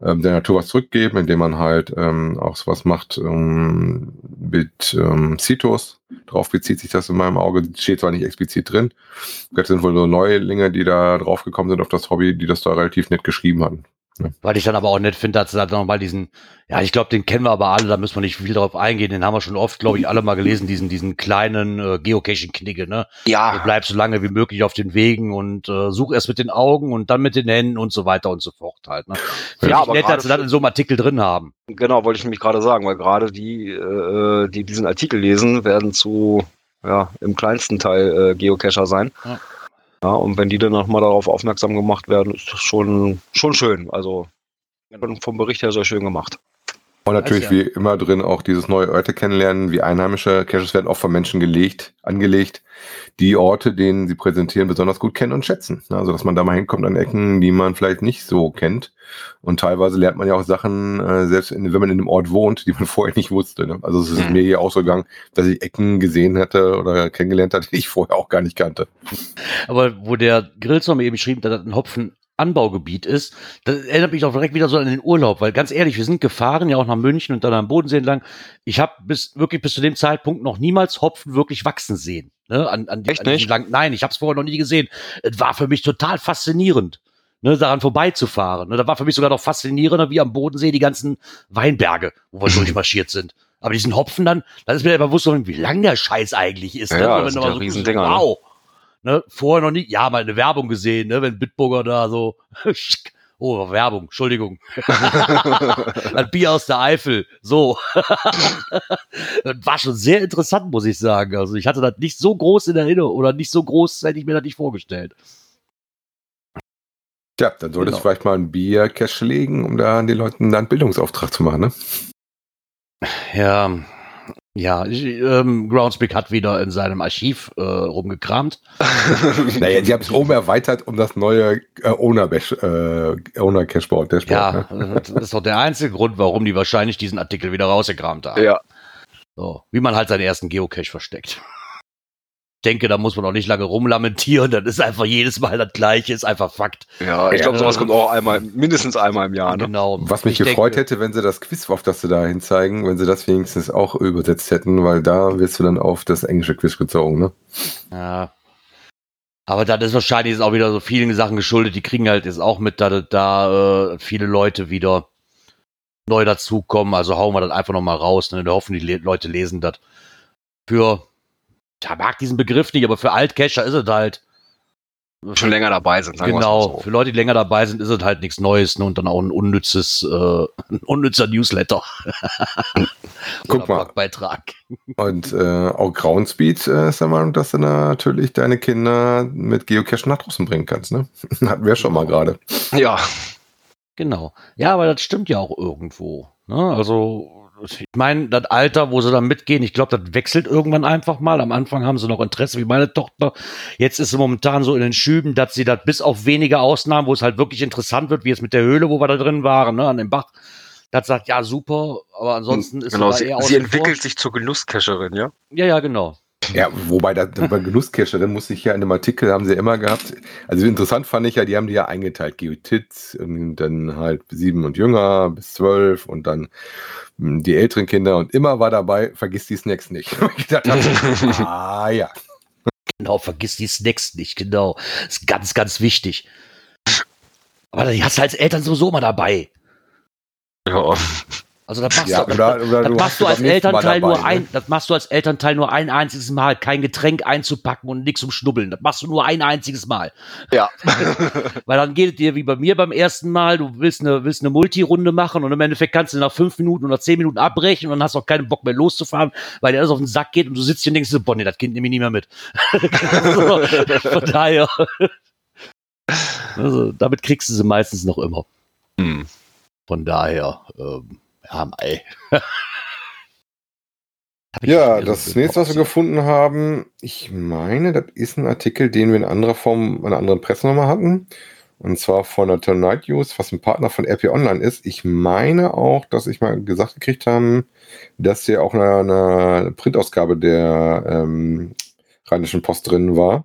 Ähm, der Natur was zurückgeben, indem man halt ähm, auch sowas macht ähm, mit ähm, Citos. Darauf bezieht sich das in meinem Auge. Steht zwar nicht explizit drin. Das sind wohl so Neulinge, die da drauf gekommen sind auf das Hobby, die das da relativ nett geschrieben hatten. Weil ich dann aber auch nett finde, dass sie da nochmal diesen, ja, ich glaube, den kennen wir aber alle, da müssen wir nicht viel drauf eingehen, den haben wir schon oft, glaube ich, alle mal gelesen, diesen, diesen kleinen äh, Geocaching-Knigge, ne? Du Ja, bleibst so lange wie möglich auf den Wegen und äh, such erst mit den Augen und dann mit den Händen und so weiter und so fort halt. Ne? Finde Ja, ich aber nett, dass sie das in so einem Artikel drin haben. genau, wollte ich nämlich gerade sagen, weil gerade die, äh, die diesen Artikel lesen, werden zu, ja, im kleinsten Teil äh, Geocacher sein. Ja. Ja, und wenn die dann nochmal darauf aufmerksam gemacht werden, ist das schon, schon schön. Also schon vom Bericht her sehr schön gemacht. Und natürlich ja. wie immer drin auch dieses neue Orte kennenlernen, wie einheimische Caches werden oft von Menschen gelegt, angelegt, die Orte, denen sie präsentieren, besonders gut kennen und schätzen. Also dass man da mal hinkommt an Ecken, die man vielleicht nicht so kennt. Und teilweise lernt man ja auch Sachen, äh, selbst in, wenn man in einem Ort wohnt, die man vorher nicht wusste. Ne? Also es ist Mhm. mir hier auch so gegangen, dass ich Ecken gesehen hätte oder kennengelernt hatte, die ich vorher auch gar nicht kannte. Aber wo der Grillzorn mir eben schrieb, dass das ein Hopfenanbaugebiet ist, das erinnert mich auch direkt wieder so an den Urlaub, weil ganz ehrlich, wir sind gefahren, ja auch nach München und dann am Bodensee entlang. Ich habe bis wirklich bis zu dem Zeitpunkt noch niemals Hopfen wirklich wachsen sehen. Ne? An, an, Echt an nicht? Lang Nein, ich habe es vorher noch nie gesehen. Es war für mich total faszinierend. Ne, daran vorbeizufahren. Ne, da war für mich sogar noch faszinierender wie am Bodensee die ganzen Weinberge, wo wir durchmarschiert sind. Aber diesen Hopfen dann, dann ist mir ja bewusst, wie lang der Scheiß eigentlich ist. Ja, ne? ja, Wenn das sind ne? Wow. Ne, vorher noch nie, ja, mal eine Werbung gesehen, ne, wenn Bitburger da so, oh, Werbung, Entschuldigung. Ein Bier aus der Eifel, so. das war schon sehr interessant, muss ich sagen. Also ich hatte das nicht so groß in Erinnerung oder nicht so groß, hätte ich mir das nicht vorgestellt. Tja, dann solltest Genau. du vielleicht mal ein Bier-Cache legen, um da den Leuten dann einen Bildungsauftrag zu machen, ne? Ja, ja, ich, ähm, Groundspeak hat wieder in seinem Archiv äh, rumgekramt. Naja, die haben es oben erweitert um das neue äh, äh, Owner-Cashboard, Dashboard. Ja, Ne? das ist doch der einzige Grund, warum die wahrscheinlich diesen Artikel wieder rausgekramt haben. ja. So, wie man halt seinen ersten Geocache versteckt. Ich denke, da muss man auch nicht lange rumlamentieren, das ist einfach jedes Mal das gleiche, ist einfach Fakt. ja, ich glaube, sowas kommt auch einmal, mindestens einmal im Jahr. Ne? Genau. Was mich Ich gefreut denke, hätte, wenn sie das Quiz, auf das sie da hin zeigen, wenn sie das wenigstens auch übersetzt hätten, weil da wirst du dann auf das englische Quiz gezogen, ne? Ja. Aber das ist wahrscheinlich jetzt auch wieder so vielen Sachen geschuldet, die kriegen halt jetzt auch mit, da, da äh, viele Leute wieder neu dazukommen, also hauen wir das einfach nochmal raus, ne, in der Hoffnung, die Le Leute lesen das. Für, ich mag diesen Begriff nicht, aber für Altcacher ist es halt, Schon länger dabei sind. sagen Genau, so. für Leute, die länger dabei sind, ist es halt nichts Neues ne? und dann auch ein unnützes, äh, ein unnützer Newsletter. Guck mal. Beitrag. Und äh, auch Groundspeed äh, ist der Meinung, dass du natürlich deine Kinder mit Geocachen nach draußen bringen kannst, ne? Hatten wir schon mal gerade. Ja, Genau. Ja, aber das stimmt ja auch irgendwo. Ne? Also, ich meine, das Alter, wo sie dann mitgehen, ich glaube, das wechselt irgendwann einfach mal. Am Anfang haben sie noch Interesse, wie meine Tochter. Jetzt ist sie momentan so in den Schüben, dass sie das bis auf wenige Ausnahmen, wo es halt wirklich interessant wird, wie jetzt mit der Höhle, wo wir da drin waren, ne, an dem Bach, das sagt, ja, super, aber ansonsten ist genau. Sie, eher sie entwickelt sich zur Genusscacherin, ja? Ja, ja, genau. Ja, wobei da, bei Genusscache, dann muss ich ja in dem Artikel, haben sie immer gehabt, also interessant fand ich ja, die haben die ja eingeteilt, Geotit, und dann halt sieben und jünger, bis zwölf und dann mh, die älteren Kinder und immer war dabei, vergiss die Snacks nicht. Habe, ah ja. Genau, vergiss die Snacks nicht, genau. Ist ganz, ganz wichtig. Aber die hast du als Eltern sowieso immer dabei. Ja. Also das machst ja du, oder, oder das du machst du als Elternteil dabei, nur ein, Ne? das machst du als Elternteil nur ein einziges Mal, kein Getränk einzupacken und nichts zum Schnubbeln. Das machst du nur ein einziges Mal. Ja. Weil dann geht es dir wie bei mir beim ersten Mal, du willst eine, willst eine Multirunde machen und im Endeffekt kannst du nach fünf Minuten oder zehn Minuten abbrechen und dann hast auch keinen Bock mehr loszufahren, weil dir alles auf den Sack geht und du sitzt hier und denkst, so, boah, nee, das Kind nehme ich nie mehr mit. so, von daher. Also, damit kriegst du sie meistens noch immer. Hm. Von daher, ähm, ja, mei. Hab ich Ja, das nächste, was wir gefunden haben, ich meine, das ist ein Artikel, den wir in anderer Form, in einer anderen Pressenummer hatten. Und zwar von der Tonight News, was ein Partner von RP Online ist. Ich meine auch, dass ich mal gesagt gekriegt haben, dass hier auch eine, eine Printausgabe der ähm, Rheinischen Post drin war,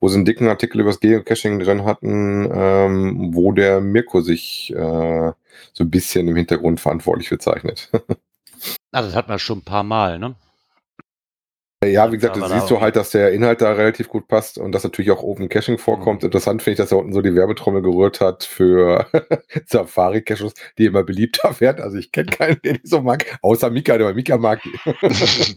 wo sie einen dicken Artikel über das Geocaching drin hatten, ähm, wo der Mirko sich äh, so ein bisschen im Hintergrund verantwortlich bezeichnet. Ah, das hat man schon ein paar Mal, ne? Ja, wie gesagt, Aber da- siehst du halt, dass der Inhalt da relativ gut passt und dass natürlich auch Open Caching vorkommt. Mhm. Interessant finde ich, dass er unten so die Werbetrommel gerührt hat für Safari-Caches, die immer beliebter werden. Also ich kenne keinen, den ich so mag, außer Mika, der Mika mag die.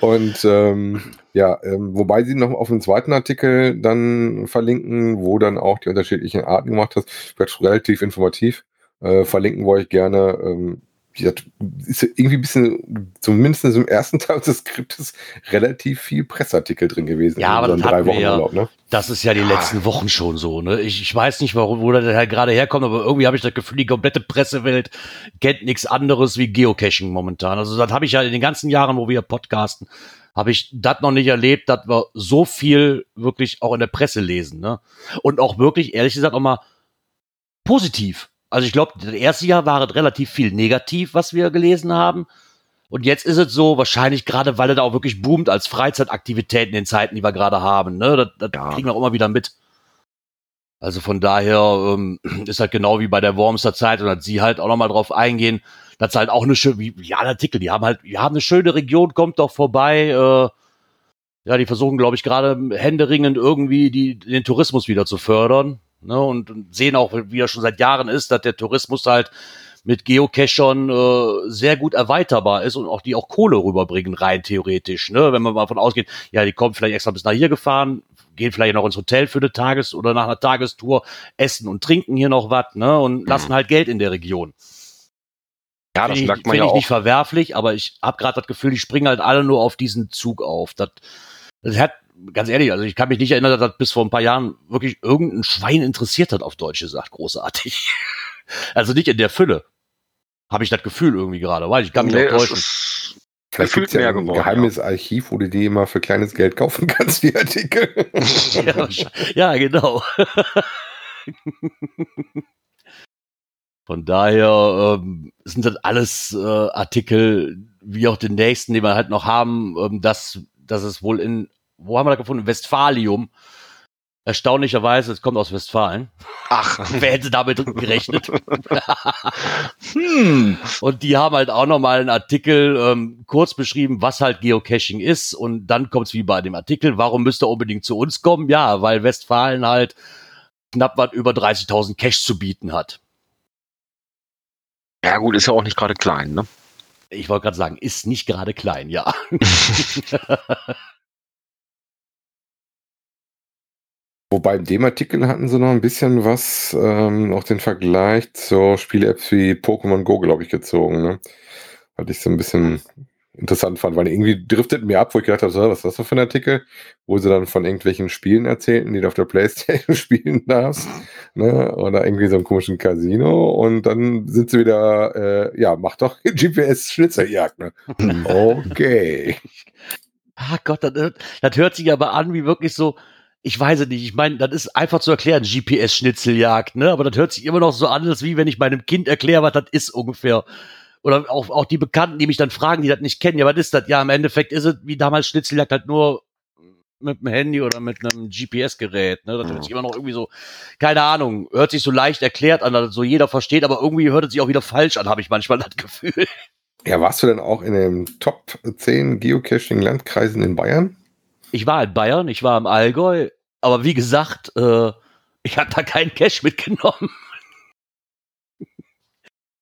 und ähm, ja, ähm, wobei sie noch auf den zweiten Artikel dann verlinken, wo dann auch die unterschiedlichen Arten gemacht hast. Wird relativ informativ. Äh, verlinken wollte ich gerne. Ähm, ist irgendwie ein bisschen, zumindest im ersten Teil des Skriptes, relativ viel Pressartikel drin gewesen. Ja, aber das hatten wir ja. Urlaub, ne? Das ist ja die letzten Wochen schon so. Ne? Ich, ich weiß nicht, warum, wo der halt gerade herkommt, aber irgendwie habe ich das Gefühl, die komplette Pressewelt kennt nichts anderes wie Geocaching momentan. Also das habe ich ja in den ganzen Jahren, wo wir podcasten, habe ich das noch nicht erlebt, dass wir so viel wirklich auch in der Presse lesen. Ne? Und auch wirklich, ehrlich gesagt, auch mal positiv. Also ich glaube, das erste Jahr war es relativ viel negativ, was wir gelesen haben. Und jetzt ist es so, wahrscheinlich gerade, weil er da auch wirklich boomt als Freizeitaktivität in den Zeiten, die wir gerade haben. Ne? Das, das Ja. kriegen wir auch immer wieder mit. Also von daher ähm, ist halt genau wie bei der Wormster Zeit und hat sie halt auch nochmal drauf eingehen, dass halt auch eine schöne, wie, ja, ein Artikel, die haben halt, wir haben eine schöne Region, kommt doch vorbei. Äh, ja, die versuchen, glaube ich, gerade händeringend irgendwie die, den Tourismus wieder zu fördern. Ne, und, und sehen auch, wie er schon seit Jahren ist, dass der Tourismus halt mit Geocachern äh, sehr gut erweiterbar ist und auch die auch Kohle rüberbringen, rein theoretisch. Ne? Wenn man mal davon ausgeht, ja, die kommen vielleicht extra bis nach hier gefahren, gehen vielleicht noch ins Hotel für eine Tages- oder nach einer Tagestour, essen und trinken hier noch was, ne? Und lassen halt Geld in der Region. Ja, das merkt man ja ich auch. nicht verwerflich, aber ich habe gerade das Gefühl, die springen halt alle nur auf diesen Zug auf. Das, das hat, ganz ehrlich, also ich kann mich nicht erinnern, dass das bis vor ein paar Jahren wirklich irgendein Schwein interessiert hat, auf Deutsch gesagt, großartig. Also nicht in der Fülle. Habe ich das Gefühl irgendwie gerade, weil ich kann mich Nee, auch es täuschen. Vielleicht gefühlt gibt's ja ein geworden. geheimes Archiv, wo du die immer für kleines Geld kaufen kannst, die Artikel. Ja, ja, genau. Von daher ähm, sind das alles äh, Artikel, wie auch den nächsten, den wir halt noch haben, ähm, dass, dass es wohl in, wo haben wir da gefunden? Westfalium. Erstaunlicherweise, es kommt aus Westfalen. Ach, Wer hätte damit gerechnet? hm. Und die haben halt auch nochmal einen Artikel ähm, kurz beschrieben, was halt Geocaching ist. Und dann kommt's wie bei dem Artikel, warum müsst ihr unbedingt zu uns kommen? Ja, weil Westfalen halt knapp was über 30.000 Cache zu bieten hat. Ja gut, ist ja auch nicht gerade klein, ne? Ich wollte gerade sagen, ist nicht gerade klein, ja. Wobei in dem Artikel hatten sie noch ein bisschen was, ähm, auch den Vergleich zur Spiel-Apps wie Pokémon Go, glaube ich, gezogen. Ne? Was ich so ein bisschen interessant fand, weil irgendwie driftet mir ab, wo ich gedacht habe, so, was ist das für ein Artikel, wo sie dann von irgendwelchen Spielen erzählten, die du auf der Playstation spielen darfst, ne? oder irgendwie so einem komischen Casino und dann sind sie wieder, äh, ja, mach doch GPS-Schnitzeljagd. Ne? Okay. Ah Gott, das, das hört sich aber an wie wirklich so, ich weiß es nicht, ich meine, das ist einfach zu erklären, GPS-Schnitzeljagd, ne? Aber das hört sich immer noch so an, als wie wenn ich meinem Kind erkläre, was das ist ungefähr. Oder auch, auch die Bekannten, die mich dann fragen, die das nicht kennen, ja, was ist das? Ja, im Endeffekt ist es wie damals Schnitzeljagd halt nur mit dem Handy oder mit einem GPS-Gerät. Ne? Das hört sich immer noch irgendwie so, keine Ahnung, hört sich so leicht erklärt an, dass so jeder versteht, aber irgendwie hört es sich auch wieder falsch an, habe ich manchmal das Gefühl. Ja, warst du denn auch in den Top 10 Geocaching-Landkreisen in Bayern? Ich war in Bayern, ich war im Allgäu, aber wie gesagt, äh, ich hatte da keinen Cash mitgenommen.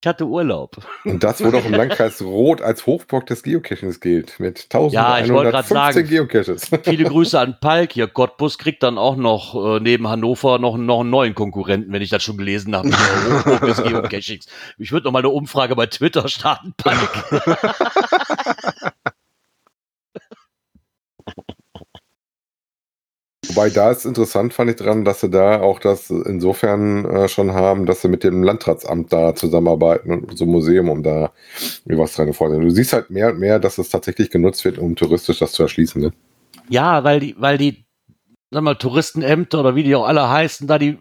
Ich hatte Urlaub. Und das, wo doch im Landkreis Rot als Hochburg des Geocachings gilt, mit Ja, ich wollte grad 1115 sagen, Geocaches. Viele Grüße an Palk hier. Cottbus kriegt dann auch noch äh, neben Hannover noch, noch einen neuen Konkurrenten, wenn ich das schon gelesen habe. Hochburg des Geocachings. Ich würde noch mal eine Umfrage bei Twitter starten, Palk. Wobei da ist interessant, fand ich dran, dass sie da auch das insofern äh, schon haben, dass sie mit dem Landratsamt da zusammenarbeiten und so Museum, um da was dran vorzunehmen. Du siehst halt mehr und mehr, dass es tatsächlich genutzt wird, um touristisch das zu erschließen. Ne? Ja, weil die, weil die, sag mal, Touristenämter oder wie die auch alle heißen, da die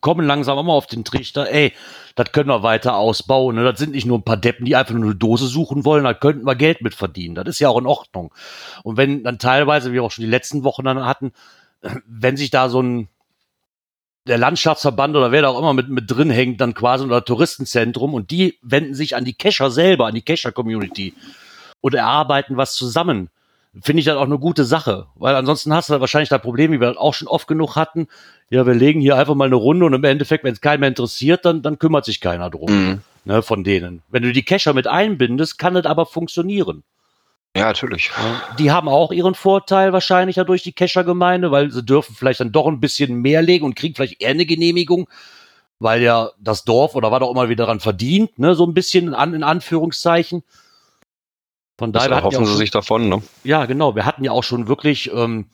kommen langsam mal auf den Trichter, ey, das können wir weiter ausbauen. Ne? Das sind nicht nur ein paar Deppen, die einfach nur eine Dose suchen wollen, da könnten wir Geld mit verdienen. Das ist ja auch in Ordnung. Und wenn dann teilweise, wie wir auch schon die letzten Wochen dann hatten, wenn sich da so ein der Landschaftsverband oder wer da auch immer mit, mit drin hängt, dann quasi oder Touristenzentrum und die wenden sich an die Kescher selber, an die Kescher-Community und erarbeiten was zusammen finde ich das auch eine gute Sache, weil ansonsten hast du da wahrscheinlich das Problem, wie wir das auch schon oft genug hatten. Ja, wir legen hier einfach mal eine Runde und im Endeffekt, wenn es keinen mehr interessiert, dann, dann kümmert sich keiner drum, Mhm. ne, von denen. Wenn du die Kescher mit einbindest, kann das aber funktionieren. Ja, natürlich. Ja, Die haben auch ihren Vorteil wahrscheinlich dadurch, die Kescher-Gemeinde, weil sie dürfen vielleicht dann doch ein bisschen mehr legen und kriegen vielleicht eher eine Genehmigung. weil ja das Dorf oder war doch immer wieder daran verdient, ne, so ein bisschen an, in Anführungszeichen. Von Das daher ja erhoffen auch sie sich davon, ne? ja, genau. Wir hatten ja auch schon wirklich ähm,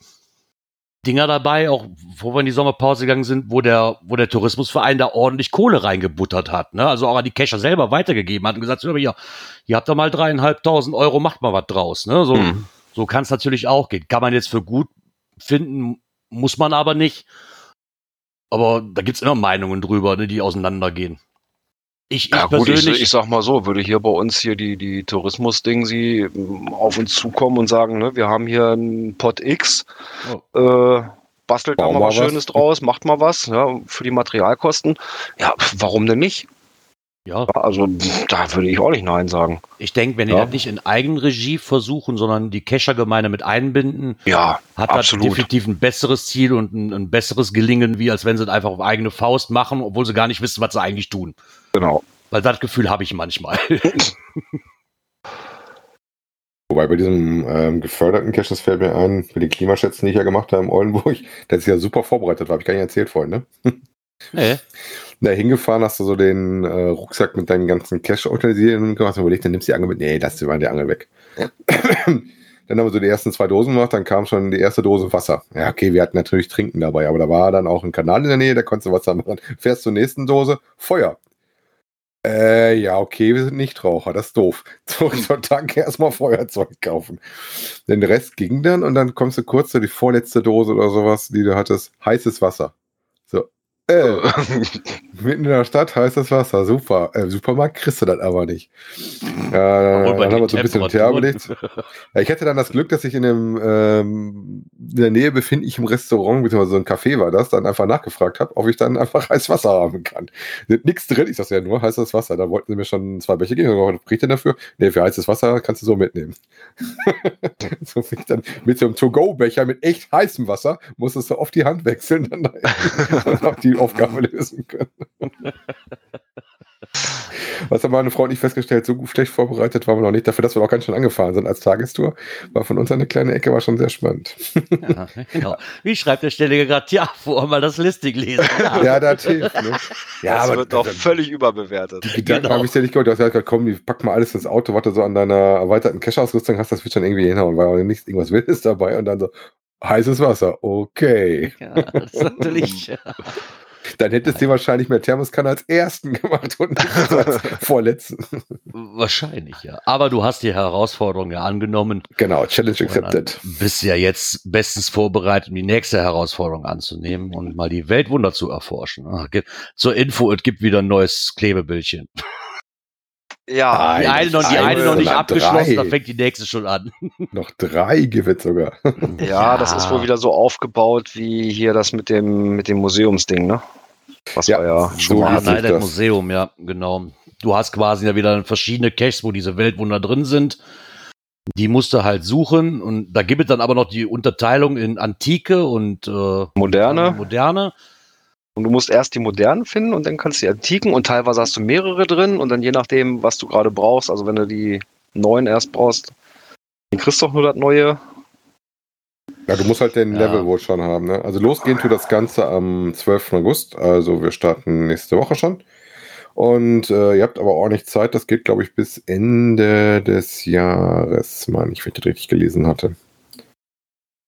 Dinger dabei, auch wo wir in die Sommerpause gegangen sind, wo der, wo der Tourismusverein da ordentlich Kohle reingebuttert hat. Ne? Also auch an die Cacher selber weitergegeben hat und gesagt, hier, ihr habt da mal dreieinhalbtausend Euro, macht mal was draus. Ne? So, Mhm. so kann es natürlich auch gehen. Kann man jetzt für gut finden, muss man aber nicht. Aber da gibt's immer Meinungen drüber, ne, die auseinandergehen. Ich, ich Ja gut, ich, persönlich, ich sag mal so, würde hier bei uns hier die, die Tourismus-Ding sie ähm, auf uns zukommen und sagen, ne, wir haben hier einen Pot X, äh, bastelt da Bau mal mal was. Schönes draus, macht mal was, ja, für die Materialkosten. Ja, warum denn nicht? ja, Also da würde ich auch nicht Nein sagen. ich denke, wenn die Ja. das nicht in Eigenregie versuchen, sondern die Cacher-Gemeinde mit einbinden, Ja, hat das definitiv ein besseres Ziel und ein, ein besseres Gelingen, wie als wenn sie es einfach auf eigene Faust machen, obwohl sie gar nicht wissen, was sie eigentlich tun. Genau. Weil das Gefühl habe ich manchmal. Wobei bei diesem ähm, geförderten Cache, das fällt mir ein, mit den Klimaschätzen, die ich ja gemacht habe in Oldenburg, der ist ja super vorbereitet war, habe ich gar nicht erzählt vorhin, ne? nee. Na, hingefahren hast du so den äh, Rucksack mit deinen ganzen Cash organisieren gemacht, hast überlegt, dann nimmst du die Angel mit. Nee, lass dir mal die Angel weg. dann haben wir so die ersten zwei Dosen gemacht, dann kam schon die erste Dose Wasser. Ja, okay, wir hatten natürlich Trinken dabei, aber da war dann auch ein Kanal in der Nähe, da konntest du Wasser machen. Fährst zur nächsten Dose, Feuer. Äh, ja, okay, wir sind Nichtraucher, das ist doof. Zurück zur Tanke erstmal Feuerzeug kaufen. Den Rest ging dann und dann kommst du kurz zu die vorletzte Dose oder sowas, die du hattest, heißes Wasser. So, äh, Mitten in der Stadt heißes Wasser, super. Äh, Im Supermarkt kriegst du das aber nicht. Ja, dann haben wir so ein bisschen überlegt. Ja, ich hatte dann das Glück, dass ich in einem ähm, in der Nähe befindlichem Restaurant, beziehungsweise so ein Café war das, dann einfach nachgefragt habe, ob ich dann einfach heißes Wasser haben kann. Nichts drin, ich sag's ja nur, heißes Wasser. Da wollten sie mir schon zwei Becher geben. Was kriegt denn dafür? Nee, für heißes Wasser kannst du so mitnehmen. so ich dann mit so einem To-Go-Becher mit echt heißem Wasser, musstest du oft die Hand wechseln, dann, hab die Aufgabe lösen können. Was haben meine Frau und ich festgestellt, so gut schlecht vorbereitet waren wir noch nicht, dafür, dass wir auch ganz schön angefahren sind als Tagestour. War von uns eine kleine Ecke, war schon sehr spannend. Ja, genau. Wie schreibt der Stelle gerade? Ja, vor mal das Listing lesen. Ja. Ja, das hilft. Ne? Ja, das aber wird doch völlig überbewertet. die Gedanken genau. habe ich dir nicht gehört. Du hast ja gesagt, komm, die pack mal alles ins Auto, was du so an deiner erweiterten Cache-Ausrüstung hast, das wird schon irgendwie hinhauen, weil nichts irgendwas Wildes dabei und dann so, heißes Wasser, okay. Ja, das ist natürlich. Ja. Dann hättest du wahrscheinlich mehr Thermoskanne als ersten gemacht und nicht als vorletzten. Wahrscheinlich, ja. Aber du hast die Herausforderung ja angenommen. Genau, Challenge accepted. bist ja jetzt bestens vorbereitet, um die nächste Herausforderung anzunehmen und mal die Weltwunder zu erforschen. Ah, Zur Info, es gibt wieder ein neues Klebebildchen. Ja, Die eine, noch, die eine, eine noch nicht abgeschlossen, drei. da fängt die nächste schon an. Noch drei gibt es sogar. ja, das ist wohl wieder so aufgebaut wie hier das mit dem, mit dem Museumsding, ne? Was Ja, ja so schon wie mal Ja, es hatten. nein, das. das Museum, ja, genau. Du hast quasi ja wieder verschiedene Caches, wo diese Weltwunder drin sind. Die musst du halt suchen und da gibt es dann aber noch die Unterteilung in Antike und äh, Moderne. Moderne. Und du musst erst die modernen finden und dann kannst du die antiken und teilweise hast du mehrere drin und dann je nachdem, was du gerade brauchst, also wenn du die neuen erst brauchst, dann kriegst du auch nur das neue. Ja, du musst halt den Ja. Level wohl schon haben. Ne? Also losgehen tut das Ganze am 12. August. Also wir starten nächste Woche schon. Und äh, ihr habt aber ordentlich Zeit. Das geht, glaube ich, bis Ende des Jahres, meine ich, wenn ich das richtig gelesen hatte.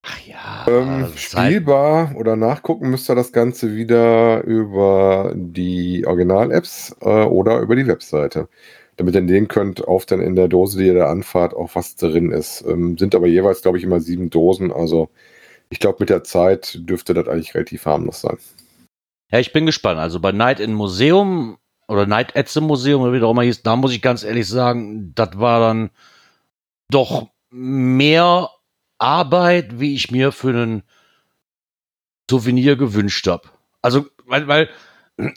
Ach ja, Ähm, halt- spielbar oder nachgucken müsst ihr das Ganze wieder über die Original-Apps äh, oder über die Webseite. Damit ihr sehen könnt, auf dann in der Dose, die ihr da anfahrt, auch was drin ist. Ähm, sind aber jeweils, glaube ich, immer sieben Dosen. Also ich glaube, mit der Zeit dürfte das eigentlich relativ harmlos sein. Ja, ich bin gespannt. Also bei Night in Museum oder Night at the Museum, oder wie auch immer hieß, da muss ich ganz ehrlich sagen, das war dann doch mehr Arbeit, wie ich mir für einen Souvenir gewünscht habe. Also, weil, weil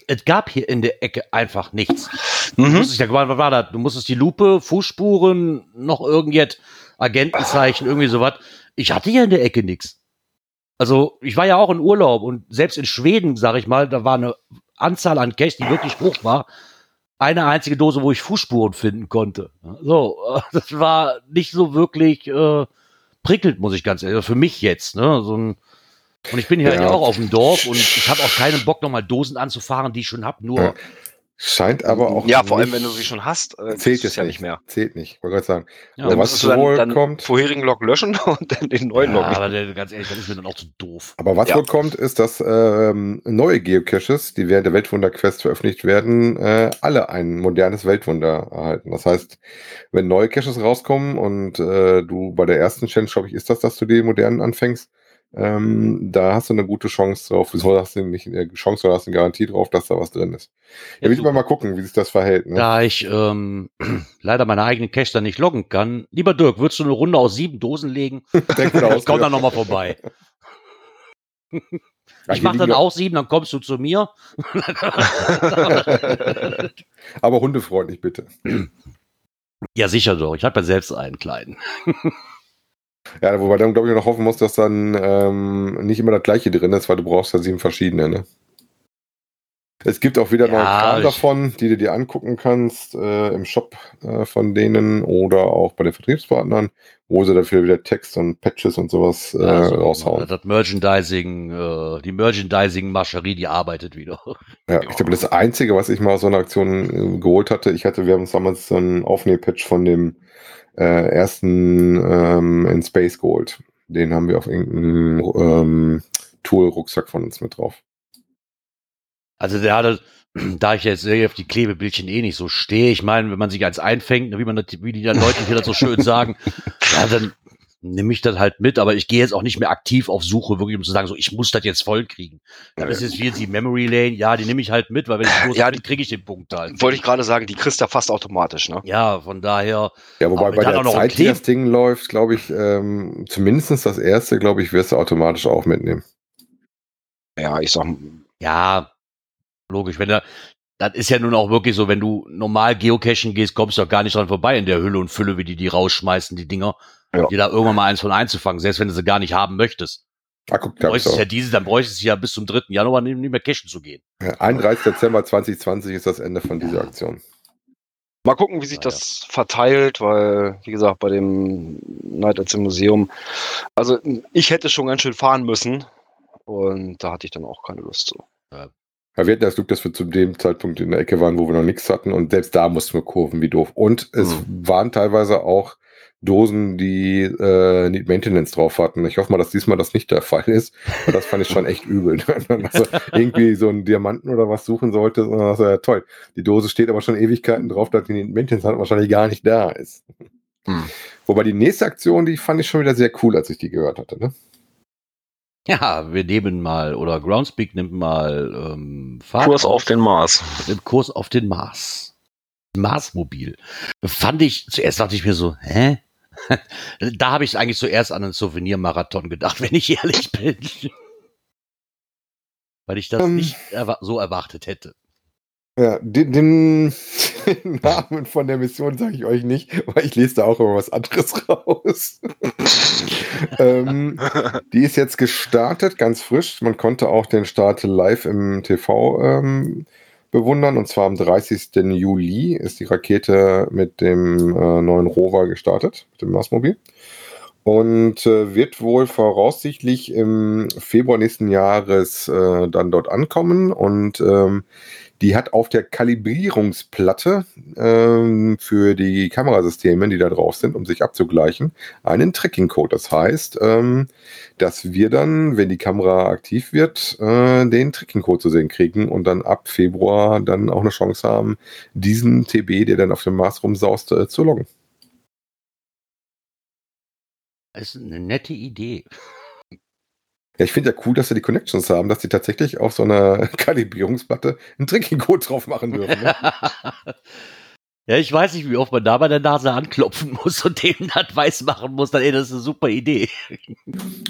es gab hier in der Ecke einfach nichts. Du, Mhm. musstest, ja, was war das? du musstest die Lupe, Fußspuren, noch irgendet, Agentenzeichen, irgendwie sowas. Ich hatte hier in der Ecke nichts. Also, ich war ja auch in Urlaub und selbst in Schweden, sag ich mal, da war eine Anzahl an Cash, die wirklich hoch war. Eine einzige Dose, wo ich Fußspuren finden konnte. So, das war nicht so wirklich äh, prickelnd, muss ich ganz ehrlich, für mich jetzt, ne? So ein, Und ich bin hier Ja. ja. auch auf dem Dorf und ich habe auch keinen Bock, nochmal Dosen anzufahren, die ich schon hab. Nur, Ja. Scheint aber auch. ja, vor allem, wenn du sie schon hast, äh, Zählt ist jetzt ja nicht mehr. Zählt nicht. Wollte gerade sagen. ja, Aber Dann was dann, wohl dann kommt- vorherigen Log löschen und dann den neuen ja, Log. aber der, ganz ehrlich, das ist mir dann auch zu doof. Aber was Ja. wohl kommt, ist, dass ähm, neue Geocaches, die während der Weltwunder-Quest veröffentlicht werden, äh, alle ein modernes Weltwunder erhalten. Das heißt, wenn neue Caches rauskommen und äh, du bei der ersten Challenge, glaube ich, ist das, dass du die modernen anfängst, ähm, da hast du eine gute Chance drauf. Wieso hast du nicht eine Chance oder hast du eine Garantie drauf, dass da was drin ist? Ja, will ich mal gucken, wie sich das verhält. Ne? Da ich ähm, leider meine eigenen Cache dann nicht loggen kann, lieber Dirk, würdest du eine Runde aus sieben Dosen legen? Aus, komm dann nochmal vorbei. Ich hier mach dann auch sieben, dann kommst du zu mir. Aber hundefreundlich bitte. ja, sicher doch. Ich habe ja selbst einen kleinen. Ja, wobei dann, glaube ich, noch hoffen muss, dass dann ähm, nicht immer das gleiche drin ist, weil du brauchst ja sieben verschiedene, ne? Es gibt auch wieder Ja, neue Kram davon, die du dir angucken kannst äh, im Shop äh, von denen oder auch bei den Vertriebspartnern, wo sie dafür wieder Text und Patches und sowas äh, Also, raushauen. Das Merchandising, äh, die Merchandising-Mascherie, die arbeitet wieder. Ja, ich glaube, das Einzige, was ich mal aus so einer Aktion äh, geholt hatte, ich hatte, wir haben uns damals so einen Aufnäh-Patch von dem äh, ersten ähm, in Space geholt. Den haben wir auf irgendeinem ähm, Tool-Rucksack von uns mit drauf. Also der hatte, da ich jetzt sehr auf die Klebebildchen eh nicht so stehe, ich meine, wenn man sich eins einfängt, ne, wie man das, wie die dann Leute hier das so schön sagen, ja, dann nehme ich das halt mit, aber ich gehe jetzt auch nicht mehr aktiv auf Suche, wirklich um zu sagen, so ich muss das jetzt voll kriegen. Das ist jetzt wie jetzt die Memory Lane, ja, die nehme ich halt mit, weil wenn ich los Ja, bin, kriege ich den Punkt halt. Wollte ich gerade sagen, die kriegst du ja fast automatisch, ne? Ja, von daher, Ja, wobei bei der auch noch ein Zeit, die Kleb- das Ding läuft, glaube ich, ähm, zumindest das erste, glaube ich, wirst du automatisch auch mitnehmen. Ja, ich sag, ja, logisch, wenn da, das ist ja nun auch wirklich so, wenn du normal geocachen gehst, kommst du auch gar nicht dran vorbei in der Hülle und Fülle, wie die die rausschmeißen, die Dinger. Ja. Die da irgendwann mal eins von einzufangen, selbst wenn du sie gar nicht haben möchtest. Ah, guck, Du da bräuchtest ja diese, dann bräuchtest du ja bis zum 3. Januar nicht nicht mehr cashen zu gehen. ja. 31. Dezember 2020 ist das Ende von dieser Aktion. mal gucken, wie sich Ja, das verteilt, weil, wie gesagt, bei dem Night at the Museum, also ich hätte schon ganz schön fahren müssen und da hatte ich dann auch keine Lust zu. Ja, wir hatten das Glück, dass wir zu dem Zeitpunkt in der Ecke waren, wo wir noch nichts hatten und selbst da mussten wir kurven wie doof. Und es waren teilweise auch Dosen, die äh, Need Maintenance drauf hatten. Ich hoffe mal, dass diesmal das nicht der Fall ist. Und das fand ich schon echt übel. dass du irgendwie so einen Diamanten oder was suchen solltest. Und dann hast du, ja toll. Die Dose steht aber schon Ewigkeiten drauf, dass die Need Maintenance hat, wahrscheinlich gar nicht da ist. Hm. Wobei die nächste Aktion, die fand ich schon wieder sehr cool, als ich die gehört hatte. Ne? Ja, wir nehmen mal, oder Groundspeak nimmt mal ähm, Fahrt Kurs auf den Mars. den Kurs auf den Mars. Marsmobil. Fand ich, zuerst dachte ich mir so, hä? da habe ich eigentlich zuerst an einen Souvenirmarathon gedacht, wenn ich ehrlich bin. Weil ich das Ähm. nicht erwa so erwartet hätte. Ja, den, den Namen von der Mission sage ich euch nicht, weil ich lese da auch immer was anderes raus. ähm, die ist jetzt gestartet, ganz frisch. Man konnte auch den Start live im TV ähm, bewundern. Und zwar am 30. Juli ist die Rakete mit dem äh, neuen Rover gestartet, mit dem Marsmobil. Und äh, wird wohl voraussichtlich im Februar nächsten Jahres äh, dann dort ankommen. Und ähm, die hat auf der Kalibrierungsplatte ähm, für die Kamerasysteme, die da drauf sind, um sich abzugleichen, einen Tracking-Code. Das heißt, ähm, dass wir dann, wenn die Kamera aktiv wird, äh, den Tracking-Code zu sehen kriegen und dann ab Februar dann auch eine Chance haben, diesen TB, der dann auf dem Mars rumsaust, äh, zu loggen. Das ist eine nette Idee. Ja, ich finde ja cool, dass sie die Connections haben, dass die tatsächlich auf so einer Kalibrierungsplatte einen Tracking-Code drauf machen dürfen. Ne? ja, ich weiß nicht, wie oft man da bei der Nase anklopfen muss und dem das weiß machen muss. Dann, ey, das ist eine super Idee.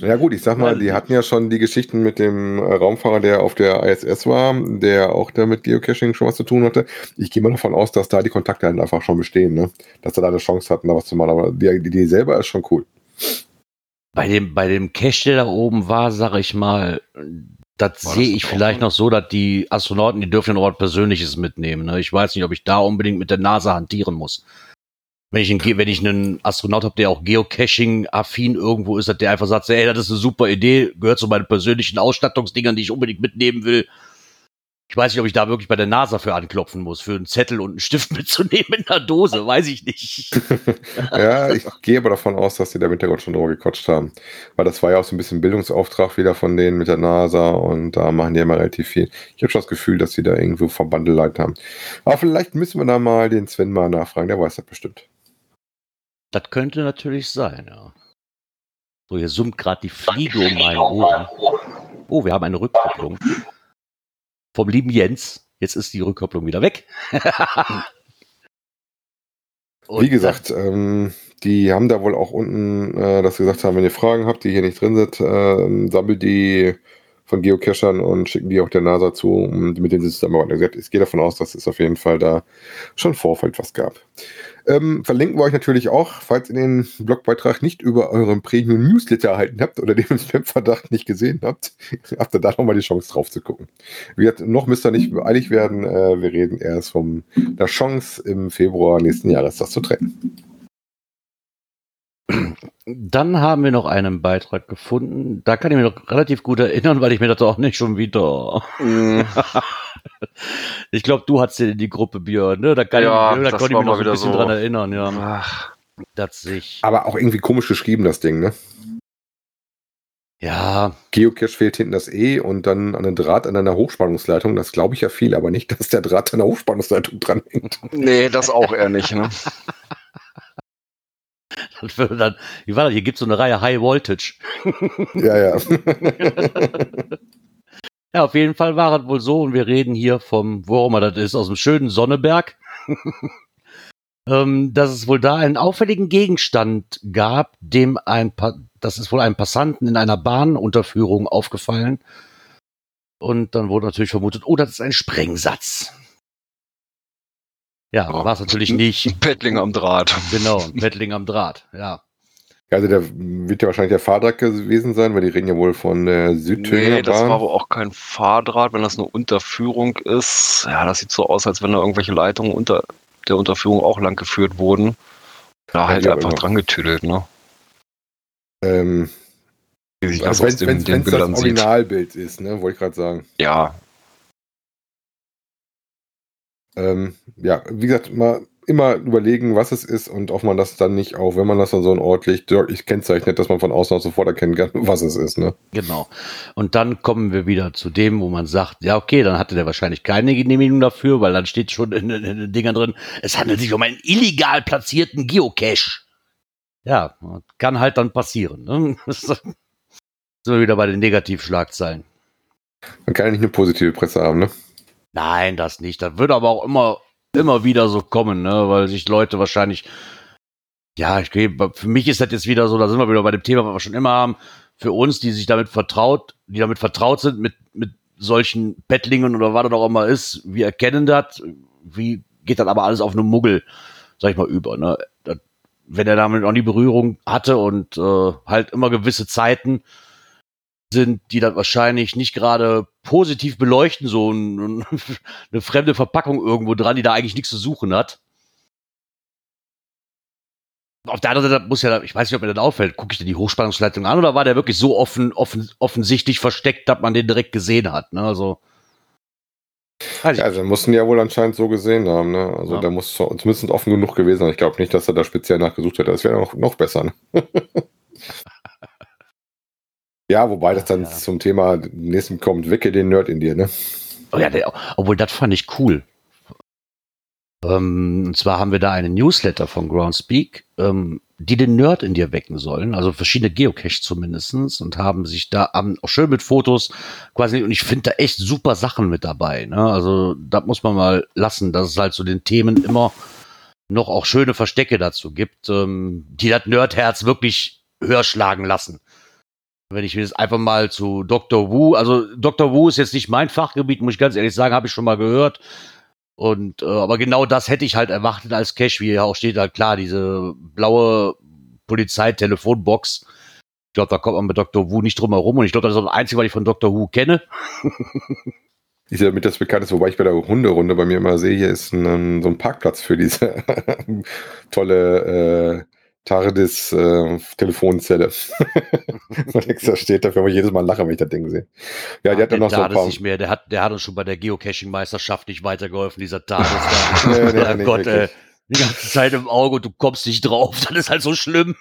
Ja gut, ich sag mal, die hatten ja schon die Geschichten mit dem äh, Raumfahrer, der auf der ISS war, der auch da mit Geocaching schon was zu tun hatte. Ich gehe mal davon aus, dass da die Kontakte halt einfach schon bestehen, ne? Dass sie da eine Chance hatten, da was zu machen. Aber die Idee selber ist schon cool. Bei dem, bei dem Cache, der da oben war, sag ich mal, das sehe ich vielleicht noch so, dass die Astronauten, die dürfen ja noch was Persönliches mitnehmen. Ne? Ich weiß nicht, ob ich da unbedingt mit der Nase hantieren muss. wenn ich, einen, wenn ich einen Astronaut habe, der auch Geocaching-affin irgendwo ist, der einfach sagt, ey, das ist eine super Idee, gehört zu meinen persönlichen Ausstattungsdingern, die ich unbedingt mitnehmen will. Ich weiß nicht, ob ich da wirklich bei der NASA für anklopfen muss, für einen Zettel und einen Stift mitzunehmen in der Dose, weiß ich nicht. ja, ich gehe aber davon aus, dass die da im Hintergrund schon drüber gequatscht haben. Weil das war ja auch so ein bisschen Bildungsauftrag wieder von denen mit der NASA und da machen die immer relativ viel. Ich habe schon das Gefühl, dass sie da irgendwo Verbandeleid haben. Aber vielleicht müssen wir da mal den Sven mal nachfragen, der weiß das bestimmt. Das könnte natürlich sein, ja. So, hier summt gerade die Fliege um meine Ohren. Oh, wir haben eine Rückkopplung. Vom lieben Jens. Jetzt ist die Rückkopplung wieder weg. Wie gesagt, ähm, die haben da wohl auch unten, äh, dass sie gesagt haben, wenn ihr Fragen habt, die hier nicht drin sind, äh, sammelt die von Geocachern und schicken die auch der NASA zu, mit denen sie zusammenarbeiten. Ich gehe davon aus, dass es auf jeden Fall da schon Vorfeld was gab. Ähm, verlinken wir euch natürlich auch, falls ihr den Blogbeitrag nicht über euren Premium-Newsletter erhalten habt oder den Spam-Verdacht nicht gesehen habt, habt ihr da nochmal die Chance drauf zu gucken. Wie gesagt, noch müsst ihr nicht beeilig werden. Äh, wir reden erst von der Chance im Februar nächsten Jahres das zu trennen. Dann haben wir noch einen Beitrag gefunden. Da kann ich mich noch relativ gut erinnern, weil ich mir dachte, auch nicht schon wieder. Ich glaube, du hattest den in die Gruppe, Björn, ne? Da, kann ja, ich, da konnte ich mich noch ein bisschen so. dran erinnern, ja. Ach. Das sich. Aber auch irgendwie komisch geschrieben, das Ding, ne? Ja. Geocache fehlt hinten das E und dann an den Draht an einer Hochspannungsleitung. Das glaube ich ja viel, aber nicht, dass der Draht an der Hochspannungsleitung dranhängt. Nee, das auch eher nicht, ne? dann, wie war das? Hier gibt es so eine Reihe High Voltage. ja, ja. ja, auf jeden Fall war es wohl so, und wir reden hier vom, wo auch immer das ist, aus dem schönen Sonneberg, ähm, dass es wohl da einen auffälligen Gegenstand gab, dem ein pa das ist wohl einem Passanten in einer Bahnunterführung aufgefallen. Und dann wurde natürlich vermutet, oh, das ist ein Sprengsatz. Ja, oh, war es natürlich nicht. Ein Pettling am Draht. Genau, ein Pettling am Draht, ja. Also der wird ja wahrscheinlich der Fahrdraht gewesen sein, weil die reden ja wohl von der Südthüringer Nee, das war aber auch kein Fahrdraht, wenn das eine Unterführung ist. Ja, das sieht so aus, als wenn da irgendwelche Leitungen unter der Unterführung auch lang geführt wurden. Da halt einfach dran getüdelt, ne? Ähm, Wie sich das also wenn es das Originalbild ist, ne, wollte ich gerade sagen. Ja, ähm, ja, wie gesagt, mal immer überlegen, was es ist und ob man das dann nicht auch, wenn man das an so Ort legt, deutlich kennzeichnet, dass man von außen auch sofort erkennen kann, was es ist. Ne? Genau. Und dann kommen wir wieder zu dem, wo man sagt, ja, okay, dann hatte der wahrscheinlich keine Genehmigung dafür, weil dann steht schon in, in, in den Dingern drin, es handelt sich um einen illegal platzierten Geocache. Ja, kann halt dann passieren. Ne? sind wir wieder bei den Negativschlagzeilen. Man kann ja nicht eine positive Presse haben, ne? Nein, das nicht. Das wird aber auch immer, immer wieder so kommen, ne? weil sich Leute wahrscheinlich, ja, ich gehe, für mich ist das jetzt wieder so, da sind wir wieder bei dem Thema, was wir schon immer haben, für uns, die sich damit vertraut, die damit vertraut sind, mit, mit solchen Bettlingen oder was das auch immer ist, wir erkennen das, wie geht das aber alles auf einen Muggel, sag ich mal, über, ne? Das, wenn er damit noch nie Berührung hatte und äh, halt immer gewisse Zeiten, sind, die dann wahrscheinlich nicht gerade positiv beleuchten, so ein, eine fremde Verpackung irgendwo dran, die da eigentlich nichts zu suchen hat. Auf der anderen Seite muss ja, ich weiß nicht, ob mir das auffällt, gucke ich denn die Hochspannungsleitung an oder war der wirklich so offen, offen, offensichtlich versteckt, dass man den direkt gesehen hat? Ne? Also, ja, also mussten ja wohl anscheinend so gesehen haben. Ne? Also ja. der muss zumindest offen genug gewesen sein. Ich glaube nicht, dass er da speziell nachgesucht hätte. Das wäre noch, noch besser. Ne? Ja, wobei das dann ja. zum Thema nächsten kommt, wecke den Nerd in dir, ne? Oh ja, der, obwohl das fand ich cool. Ähm, und zwar haben wir da einen Newsletter von Groundspeak, ähm, die den Nerd in dir wecken sollen, also verschiedene Geocache zumindestens und haben sich da um, auch schön mit Fotos quasi, und ich finde da echt super Sachen mit dabei. Ne? Also da muss man mal lassen, dass es halt so den Themen immer noch auch schöne Verstecke dazu gibt, ähm, die das Nerdherz wirklich höher schlagen lassen wenn ich das einfach mal zu Dr. Wu, also Dr. Wu ist jetzt nicht mein Fachgebiet, muss ich ganz ehrlich sagen, habe ich schon mal gehört. Und äh, aber genau das hätte ich halt erwartet als Cache, wie hier auch steht, halt klar, diese blaue Polizeitelefonbox. Ich glaube, da kommt man mit Dr. Wu nicht drum herum und ich glaube, das ist das Einzige, was ich von Dr. Wu kenne. Ist ja damit das bekannt ist, wobei ich bei der Hunderunde bei mir immer sehe, hier ist ein, so ein Parkplatz für diese tolle äh, TARDIS äh, Telefonzelle. Extra steht dafür, aber jedes Mal lachen, wenn ich das Ding sehe. Ja, die hat dann noch so ein paar. nicht mehr. Der hat, der hat uns schon bei der Geocaching-Meisterschaft nicht weitergeholfen, dieser TARDIS da. Nee, nee, ja, nee, Gott, ey. Die ganze Zeit im Auge und du kommst nicht drauf. Das ist halt so schlimm.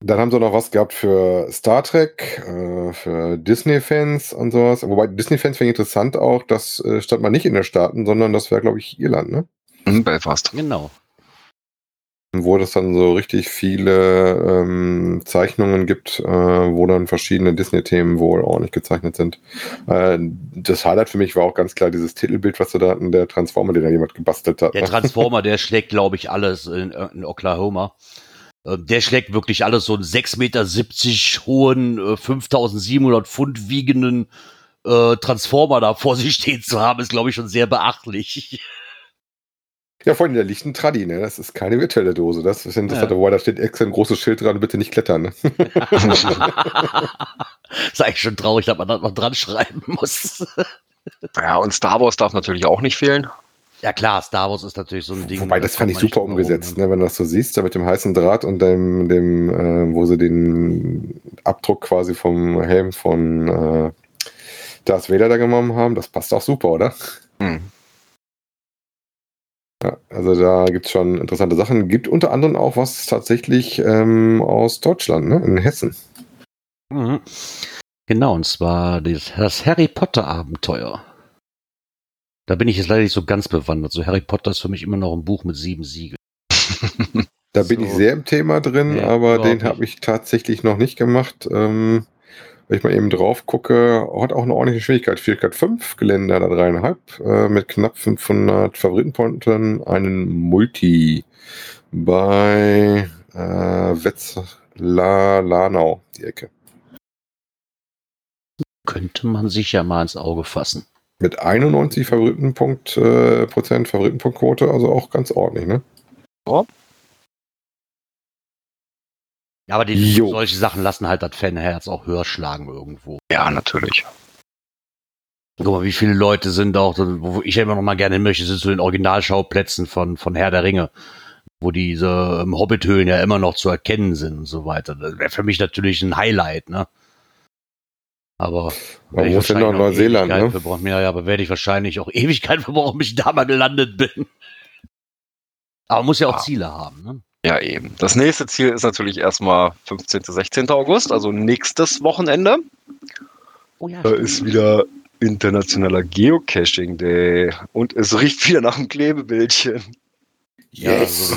Dann haben sie noch was gehabt für Star Trek, äh, für Disney-Fans und sowas. Wobei Disney-Fans finde ich interessant auch, das äh, stand mal nicht in den Staaten, sondern das wäre, glaube ich, Irland, ne? Hm, Belfast. Genau. Wo es dann so richtig viele ähm, Zeichnungen gibt, äh, wo dann verschiedene Disney-Themen wohl ordentlich gezeichnet sind. Äh, das Highlight für mich war auch ganz klar dieses Titelbild, was sie da hatten, der Transformer, den da jemand gebastelt hat. Der ne? Transformer, der schlägt, glaube ich, alles in, in Oklahoma. Äh, Der schlägt wirklich alles so einen 6,70 Meter hohen, äh, 5700 Pfund wiegenden äh, Transformer da vor sich stehen zu haben, ist, glaube ich, schon sehr beachtlich. Ja, vor allem, da liegt ein Tradi, ne? Das ist keine virtuelle Dose. Das ist interessant, Ja. wobei da steht extra ein großes Schild dran, bitte nicht klettern. Ne? ist eigentlich schon traurig, dass man das noch dran schreiben muss. Ja, und Star Wars darf natürlich auch nicht fehlen. ja klar, Star Wars ist natürlich so ein Ding. Wobei, da das fand ich super umgesetzt, herum, ne? wenn du das so siehst, da mit dem heißen Draht und dem, dem äh, wo sie den Abdruck quasi vom Helm von äh, Darth Vader da genommen haben. Das passt auch super, oder? Hm. Ja, also da gibt es schon interessante Sachen. Gibt unter anderem auch was tatsächlich ähm, aus Deutschland, ne? in Hessen. Mhm. Genau, und zwar das, Harry Potter Abenteuer. Da bin ich jetzt leider nicht so ganz bewandert. So Harry Potter ist für mich immer noch ein Buch mit sieben Siegeln. Da bin So. ich sehr im Thema drin, Ja, aber den habe ich tatsächlich noch nicht gemacht. Ähm, wenn ich mal eben drauf gucke, hat auch eine ordentliche Schwierigkeit. Schwierigkeit 5, Geländer da dreieinhalb, äh, mit knapp 500 Favoritenpunkten, einen Multi bei äh, Wetzlar-Lanau, die Ecke. Könnte man sich ja mal ins Auge fassen. Mit 91 Favoritenpunkt, äh, Prozent Favoritenpunktquote, also auch ganz ordentlich, ne? Ja, aber die, Jo. solche Sachen lassen halt das Fanherz auch höher schlagen irgendwo. Ja, natürlich. Guck mal, wie viele Leute sind auch, wo ich ja immer noch mal gerne hin möchte, sind zu den Originalschauplätzen von, von Herr der Ringe, wo diese ähm, Hobbithöhlen ja immer noch zu erkennen sind und so weiter. Das wäre für mich natürlich ein Highlight, ne? Aber Man muss ja noch Neuseeland, ne? Ja, ja, aber werde ich wahrscheinlich auch Ewigkeit verbrauchen, bis ich da mal gelandet bin. Aber man muss ja auch Ah. Ziele haben, ne? Ja, eben. Das nächste Ziel ist natürlich erstmal 15. 16. August, also nächstes Wochenende. Oh ja, Da ist wieder internationaler Geocaching Day und es riecht wieder nach einem Klebebildchen. Yes.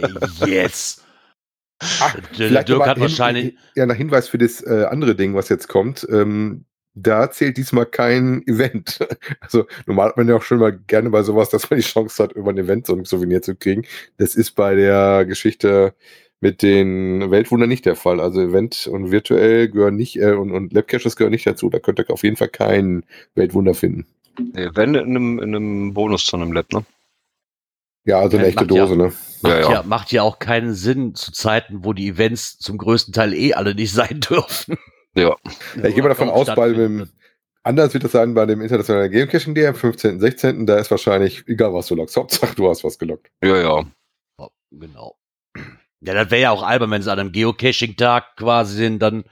Yes. Der Vielleicht Dirk hat wahrscheinlich, Ja, nach Hinweis für das äh, andere Ding, was jetzt kommt. Ähm, da zählt diesmal kein Event. Also normal hat man ja auch schon mal gerne bei sowas, dass man die Chance hat, über ein Event so ein Souvenir zu kriegen. Das ist bei der Geschichte mit den Weltwundern nicht der Fall. Also Event und virtuell gehören nicht äh, und, und Labcaches gehören nicht dazu. Da könnt ihr auf jeden Fall kein Weltwunder finden. Nee, wenn in einem, in einem Bonus zu einem Lab, ne? Ja, also eine Ja, echte macht ja- Dose, ne? macht, ja, ja. macht ja auch keinen Sinn zu Zeiten, wo die Events zum größten Teil eh alle nicht sein dürfen. Ja. Ja, ich gehe mal davon aus, bei dem, anders wird es sein bei dem internationalen Geocaching Day am 15. 16. Da ist wahrscheinlich, egal was du lockst, Hauptsache du hast was gelockt. Ja, ja. Ja, Genau. Ja, das wäre ja auch albern, wenn sie an einem Geocaching-Tag quasi sind, dann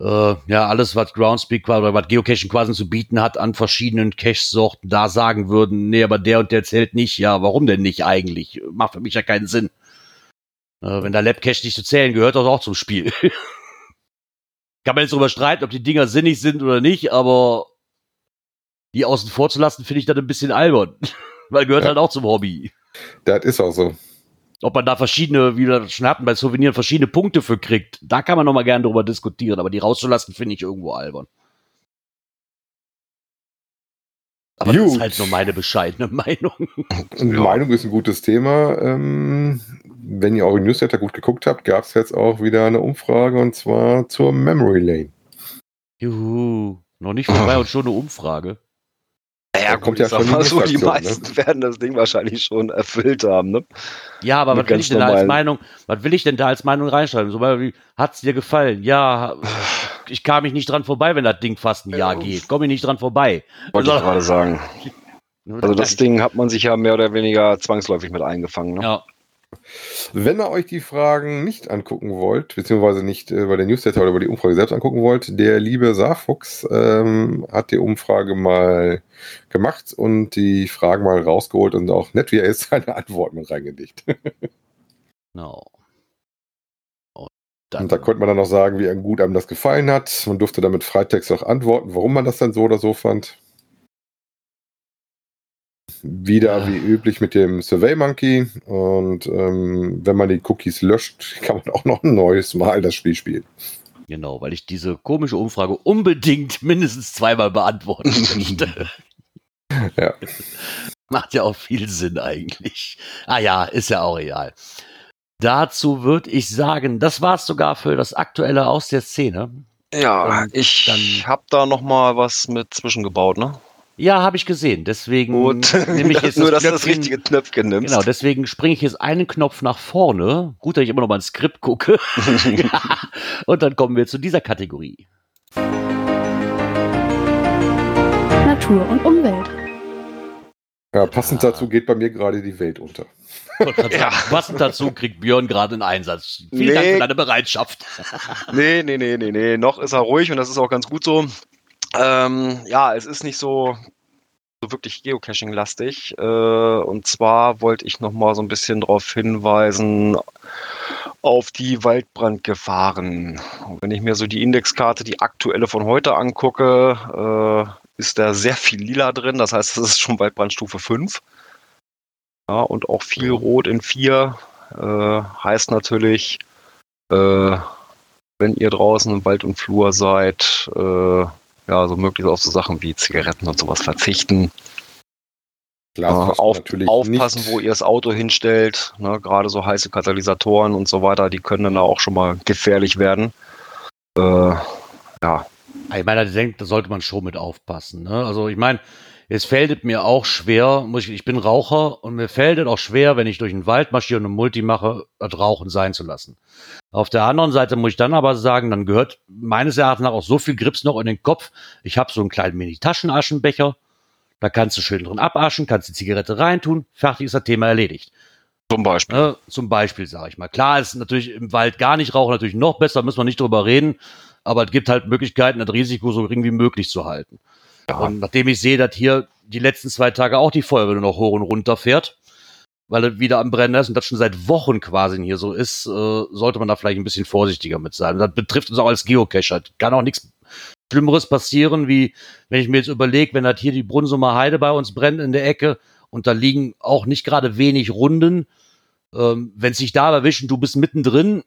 äh, ja alles, was Groundspeak quasi, oder was Geocaching quasi zu bieten hat an verschiedenen Cache-Sorten, da sagen würden, nee, aber der und der zählt nicht. Ja, warum denn nicht eigentlich? Macht für mich ja keinen Sinn. Äh, wenn da Labcache nicht zu zählen, gehört das auch zum Spiel. Kann man jetzt darüber streiten, ob die Dinger sinnig sind oder nicht, aber die außen vor zu lassen, finde ich dann ein bisschen albern. Weil gehört Ja. halt auch zum Hobby. Das ist auch so. Ob man da verschiedene, wie wir das schon hatten, bei Souveniren verschiedene Punkte für kriegt, da kann man noch mal gerne drüber diskutieren, aber die rauszulassen, finde ich irgendwo albern. Aber das Gut. ist halt nur meine bescheidene Meinung. Meinung ist ein gutes Thema. Ähm, wenn ihr eure Newsletter gut geguckt habt, gab es jetzt auch wieder eine Umfrage und zwar zur Memory Lane. Juhu. Noch nicht vorbei und schon eine Umfrage. Ja, Da kommt ja ich schon die mal so, die Inflation, meisten werden das Ding wahrscheinlich schon erfüllt haben, ne? Ja, aber Mit was will ich denn da als Meinung, was will ich denn da als Meinung reinschreiben? So, wie, hat's dir gefallen? Ja, ich kam mich nicht dran vorbei, wenn das Ding fast ein Jahr geht. Komme ich nicht dran vorbei. Wollte ich Also- gerade sagen. Also das Ding hat man sich ja mehr oder weniger zwangsläufig mit eingefangen. Ne? Ja, Wenn ihr euch die Fragen nicht angucken wollt, beziehungsweise nicht äh, bei der Newsletter oder über die Umfrage selbst angucken wollt, der liebe Saarfuchs ähm, hat die Umfrage mal gemacht und die Fragen mal rausgeholt und auch nett wie er ist, seine Antworten mit reingelegt. genau. Und Und da konnte man dann noch sagen, wie gut einem das gefallen hat. Man durfte damit Freitext auch antworten, warum man das dann so oder so fand. Wieder Ja. wie üblich mit dem Survey Monkey. Und ähm, wenn man die Cookies löscht, kann man auch noch ein neues Mal das Spiel spielen. Genau, weil ich diese komische Umfrage unbedingt mindestens zweimal beantworten möchte. Ja. Macht ja auch viel Sinn eigentlich. Ah ja, ist ja auch egal. Dazu würde ich sagen, das war's sogar für das Aktuelle aus der Szene. Ja, Und ich dann- habe da noch mal was mit zwischengebaut, ne? Ja, habe ich gesehen. Deswegen Gut, nehme ich jetzt nur dass du das Knöpfchen- richtige Knöpfchen nimmst. Genau, deswegen springe ich jetzt einen Knopf nach vorne. Gut, dass ich immer noch mal ins Skript gucke. Und dann kommen wir zu dieser Kategorie. Natur und Umwelt. Ja, passend dazu geht bei mir gerade die Welt unter. Ja. Passend dazu kriegt Björn gerade einen Einsatz. Vielen Dank Nee. für deine Bereitschaft. Nee, nee, nee, nee, nee. Noch ist er ruhig und das ist auch ganz gut so. Ähm, ja, es ist nicht so, so wirklich Geocaching-lastig. Äh, und zwar wollte ich noch mal so ein bisschen darauf hinweisen auf die Waldbrandgefahren. Und wenn ich mir so die Indexkarte, die aktuelle von heute angucke, äh, ist da sehr viel Lila drin. Das heißt, es ist schon Waldbrandstufe 5. Ja, und auch viel Rot in 4. Äh, heißt natürlich, äh, wenn ihr draußen im Wald und Flur seid, äh, ja, so möglichst auf so Sachen wie Zigaretten und sowas verzichten. Glas Äh, auf, natürlich aufpassen, nicht. wo ihr das Auto hinstellt. Ne, Gerade so heiße Katalysatoren und so weiter, die können dann da auch schon mal gefährlich werden. Äh, ja, Ich meine, da denkt, da sollte man schon mit aufpassen. Ne? Also ich meine, es fällt es mir auch schwer, muss ich, ich bin Raucher und mir fällt es auch schwer, wenn ich durch den Wald marschiere und eine Multi mache, das Rauchen sein zu lassen. Auf der anderen Seite muss ich dann aber sagen, dann gehört meines Erachtens nach auch so viel Grips noch in den Kopf. Ich habe so einen kleinen Mini-Taschenaschenbecher, da kannst du schön drin abaschen, kannst die Zigarette reintun, fertig ist das Thema erledigt. zum Beispiel. Ne, zum Beispiel, sage ich mal. Klar ist natürlich im Wald gar nicht rauchen natürlich noch besser, müssen wir nicht drüber reden. Aber es gibt halt Möglichkeiten, das Risiko so gering wie möglich zu halten. Ja. Und nachdem ich sehe, dass hier die letzten zwei Tage auch die Feuerwehr noch hoch und runter fährt, weil es wieder am Brennen ist und das schon seit Wochen quasi hier so ist, äh, sollte man da vielleicht ein bisschen vorsichtiger mit sein. Und das betrifft uns auch als Geocacher. Kann auch nichts Schlimmeres passieren, wie wenn ich mir jetzt überlege, wenn das hier die Brunsumer Heide bei uns brennt in der Ecke und da liegen auch nicht gerade wenig Runden, ähm, wenn es sich da erwischen, du bist mittendrin,